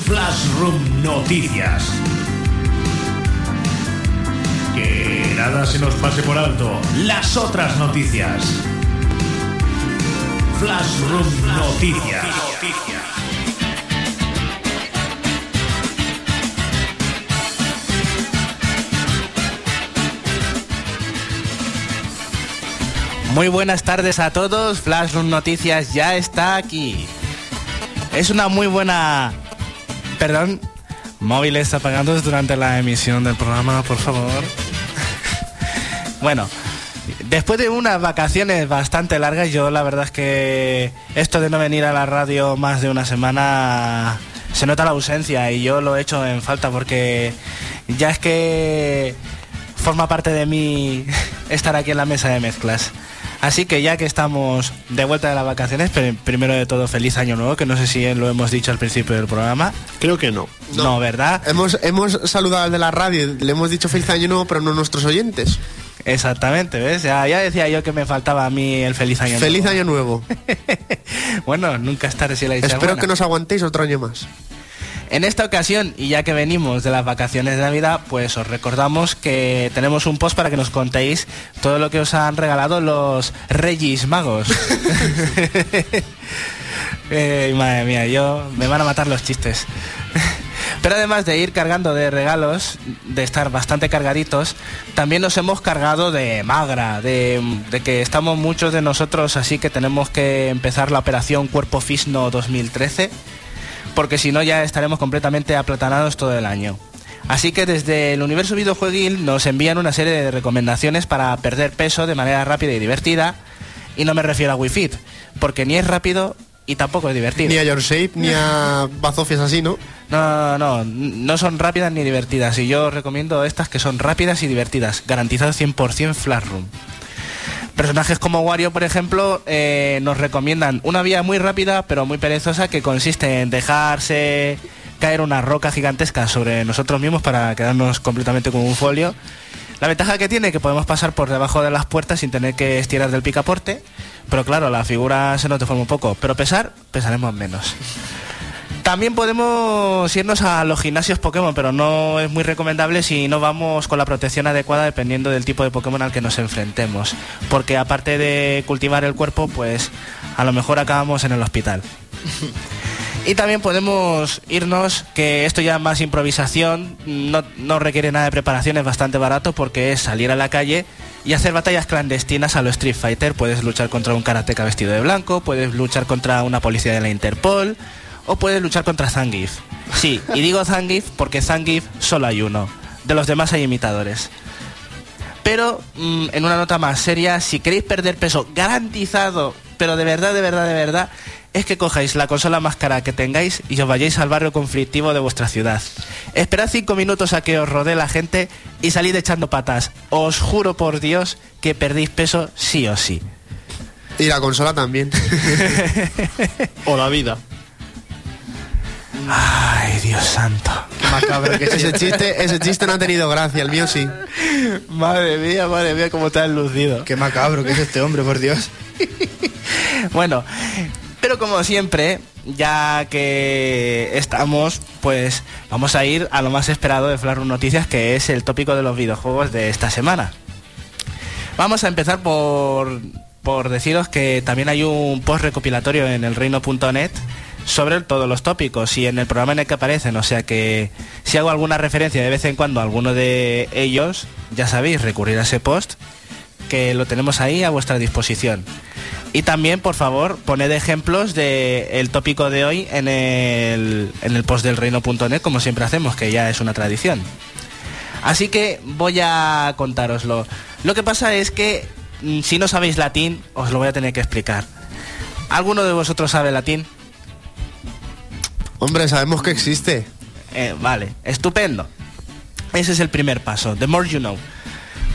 Flashroom Noticias. Que nada se nos pase por alto. Las otras noticias. Flashroom Noticias. Muy buenas tardes a todos. Flashroom Noticias ya está aquí. Es una muy buena. Perdón. Móviles apagados durante la emisión del programa, por favor. bueno, después de unas vacaciones bastante largas, yo la verdad es que esto de no venir a la radio más de una semana se nota la ausencia y yo lo he hecho en falta porque ya es que forma parte de mí estar aquí en la mesa de mezclas. Así que ya que estamos de vuelta de las vacaciones, pero primero de todo feliz año nuevo, que no sé si lo hemos dicho al principio del programa. Creo que no. No, ¿verdad? Hemos, hemos saludado al de la radio, le hemos dicho feliz año nuevo, pero no a nuestros oyentes. Exactamente, ¿ves? Ya, ya decía yo que me faltaba a mí el feliz año Feliz nuevo. año nuevo. bueno, nunca es tarde si la Espero buena. que nos aguantéis otro año más. En esta ocasión, y ya que venimos de las vacaciones de Navidad, pues os recordamos que tenemos un post para que nos contéis todo lo que os han regalado los Reyes Magos. Eh, madre mía, yo me van a matar los chistes. Pero además de ir cargando de regalos, de estar bastante cargaditos, también nos hemos cargado de magra, de, de que estamos muchos de nosotros así que tenemos que empezar la operación Cuerpo Fisno 2013 porque si no ya estaremos completamente aplatanados todo el año. Así que desde el universo videojueguil nos envían una serie de recomendaciones para perder peso de manera rápida y divertida. Y no me refiero a Wii Fit, porque ni es rápido y tampoco es divertido. Ni a Your Shape, ni a bazofias así, ¿no? No, no, no, no son rápidas ni divertidas. Y yo recomiendo estas que son rápidas y divertidas. Garantizado 100% Flash Room. Personajes como Wario, por ejemplo, eh, nos recomiendan una vía muy rápida pero muy perezosa que consiste en dejarse caer una roca gigantesca sobre nosotros mismos para quedarnos completamente como un folio. La ventaja que tiene es que podemos pasar por debajo de las puertas sin tener que estirar del picaporte, pero claro, la figura se nos deforma un poco, pero pesar, pesaremos menos. También podemos irnos a los gimnasios Pokémon, pero no es muy recomendable si no vamos con la protección adecuada dependiendo del tipo de Pokémon al que nos enfrentemos. Porque aparte de cultivar el cuerpo, pues a lo mejor acabamos en el hospital. Y también podemos irnos, que esto ya es más improvisación, no, no requiere nada de preparación, es bastante barato porque es salir a la calle y hacer batallas clandestinas a lo Street Fighter. Puedes luchar contra un karateca vestido de blanco, puedes luchar contra una policía de la Interpol o puedes luchar contra Zangief. Sí, y digo Zangief porque Zangief solo hay uno, de los demás hay imitadores. Pero mm, en una nota más seria, si queréis perder peso garantizado, pero de verdad, de verdad, de verdad, es que cojáis la consola más cara que tengáis y os vayáis al barrio conflictivo de vuestra ciudad. Esperad cinco minutos a que os rodee la gente y salid echando patas. Os juro por Dios que perdéis peso sí o sí. Y la consola también. O la vida. Ay, Dios santo. Qué macabro que es ese chiste, ese chiste no ha tenido gracia, el mío sí. Madre mía, madre mía, cómo te has lucido. Qué macabro que es este hombre, por Dios. Bueno, pero como siempre, ya que estamos, pues vamos a ir a lo más esperado de Flash Noticias, que es el tópico de los videojuegos de esta semana. Vamos a empezar por, por deciros que también hay un post recopilatorio en el reino.net sobre todos los tópicos y en el programa en el que aparecen, o sea que si hago alguna referencia de vez en cuando a alguno de ellos, ya sabéis, recurrir a ese post, que lo tenemos ahí a vuestra disposición. Y también, por favor, poned ejemplos del tópico de hoy en el, en el post del reino.net, como siempre hacemos, que ya es una tradición. Así que voy a contároslo. Lo que pasa es que mm, si no sabéis latín, os lo voy a tener que explicar. ¿Alguno de vosotros sabe latín? Hombre, sabemos que existe. Eh, vale, estupendo. Ese es el primer paso. The more you know.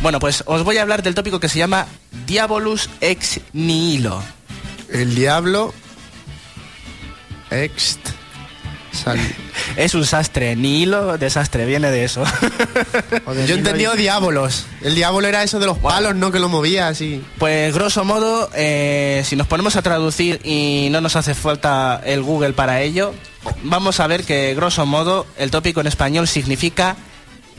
Bueno, pues os voy a hablar del tópico que se llama Diabolus ex nihilo. El diablo. Ext. Sal- Es un sastre, nihilo, desastre, viene de eso. Yo entendí diábolos. El diablo era eso de los palos, ¿no? Que lo movía así. Pues grosso modo, eh, si nos ponemos a traducir y no nos hace falta el Google para ello, vamos a ver que grosso modo el tópico en español significa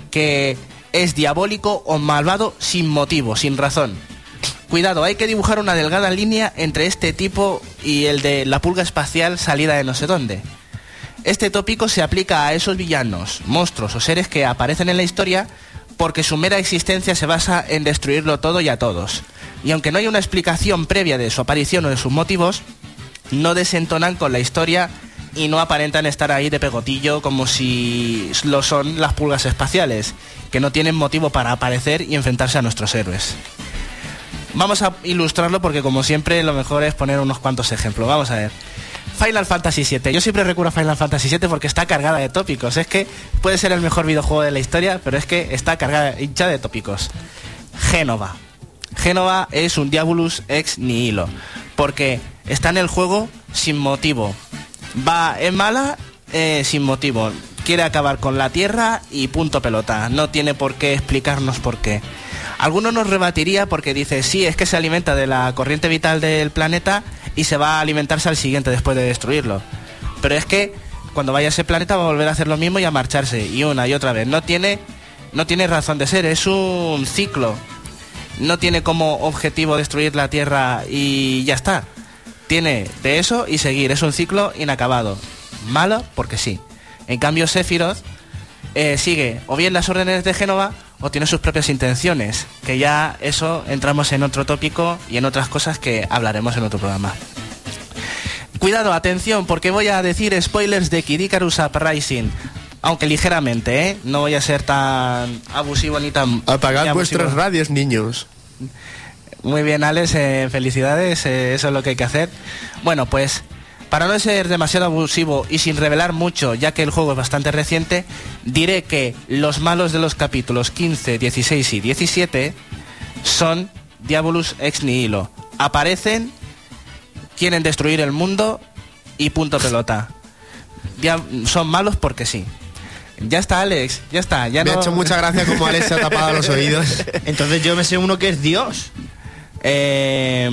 que es diabólico o malvado sin motivo, sin razón. Cuidado, hay que dibujar una delgada línea entre este tipo y el de la pulga espacial salida de no sé dónde. Este tópico se aplica a esos villanos, monstruos o seres que aparecen en la historia porque su mera existencia se basa en destruirlo todo y a todos. Y aunque no hay una explicación previa de su aparición o de sus motivos, no desentonan con la historia y no aparentan estar ahí de pegotillo como si lo son las pulgas espaciales, que no tienen motivo para aparecer y enfrentarse a nuestros héroes. Vamos a ilustrarlo porque como siempre lo mejor es poner unos cuantos ejemplos. Vamos a ver. Final Fantasy VII. Yo siempre recurro a Final Fantasy VII porque está cargada de tópicos. Es que puede ser el mejor videojuego de la historia, pero es que está cargada, hincha de tópicos. Génova. Génova es un Diabolus ex nihilo. Porque está en el juego sin motivo. Va, es mala eh, sin motivo. Quiere acabar con la Tierra y punto pelota. No tiene por qué explicarnos por qué. Alguno nos rebatiría porque dice, sí, es que se alimenta de la corriente vital del planeta y se va a alimentarse al siguiente después de destruirlo. Pero es que cuando vaya a ese planeta va a volver a hacer lo mismo y a marcharse, y una y otra vez. No tiene, no tiene razón de ser, es un ciclo. No tiene como objetivo destruir la Tierra y ya está. Tiene de eso y seguir, es un ciclo inacabado. Malo porque sí. En cambio, Sephiroth eh, sigue o bien las órdenes de Génova o tiene sus propias intenciones, que ya eso entramos en otro tópico y en otras cosas que hablaremos en otro programa. Cuidado, atención, porque voy a decir spoilers de Kid Icarus Uprising. Aunque ligeramente, ¿eh? No voy a ser tan abusivo ni tan... ni Apagad abusivo. vuestras radios, niños. Muy bien, Alex, eh, felicidades, eh, eso es lo que hay que hacer. Bueno, pues para no ser demasiado abusivo y sin revelar mucho, ya que el juego es bastante reciente, diré que los malos de los capítulos 15, 16 y 17 son Diabolus ex nihilo. Aparecen, quieren destruir el mundo y punto pelota. Dia- son malos porque sí. Ya está, Alex, ya está. Ya Me ha no- hecho mucha gracia como Alex se ha tapado los oídos. Entonces yo me sé uno que es Dios. Eh,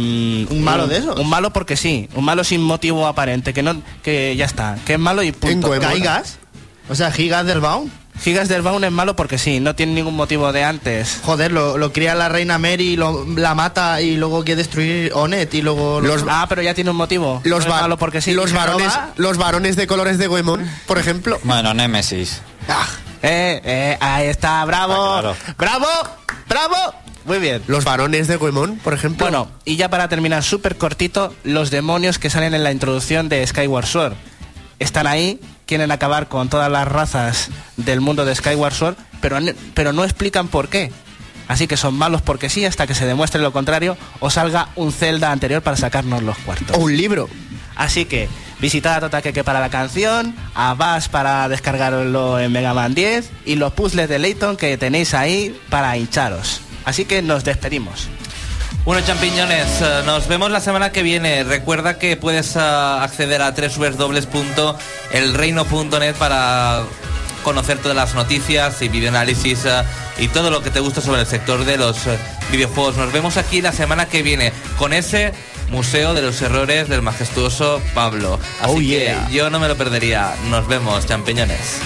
¿Un malo de esos? Un malo porque sí, un malo sin motivo aparente, que no, que ya está, que es malo y punto. Gaigas. O sea, Gigas del Baum. Gigas del Baun es malo porque sí, no tiene ningún motivo de antes. Joder, lo, lo cría la reina Mary, lo, la mata y luego quiere destruir Onet y luego... Los- Ah, pero ya tiene un motivo. Los, No es malo porque sí. los, varones, los varones de colores de Goemon, por ejemplo. Bueno, Némesis. Eh, eh, ahí está, bravo, Ah, claro. bravo, bravo. Muy bien. Los varones de Goemon, por ejemplo. Bueno, y ya para terminar súper cortito, los demonios que salen en la introducción de Skyward Sword. Están ahí, quieren acabar con todas las razas del mundo de Skyward Sword, pero, pero no explican por qué. Así que son malos porque sí, hasta que se demuestre lo contrario o salga un Zelda anterior para sacarnos los cuartos. o un libro. Así que visitad a Totaqueque para la canción, a Bass para descargarlo en Mega Man 10 y los puzzles de Layton que tenéis ahí para hincharos. Así que nos despedimos. Bueno, champiñones, eh, nos vemos la semana que viene. Recuerda que puedes eh, acceder a www.elreino.net para conocer todas las noticias y videoanálisis eh, y todo lo que te gusta sobre el sector de los videojuegos. Nos vemos aquí la semana que viene con ese Museo de los Errores del majestuoso Pablo. Así Oh, que yo no me lo perdería. Nos vemos, champiñones.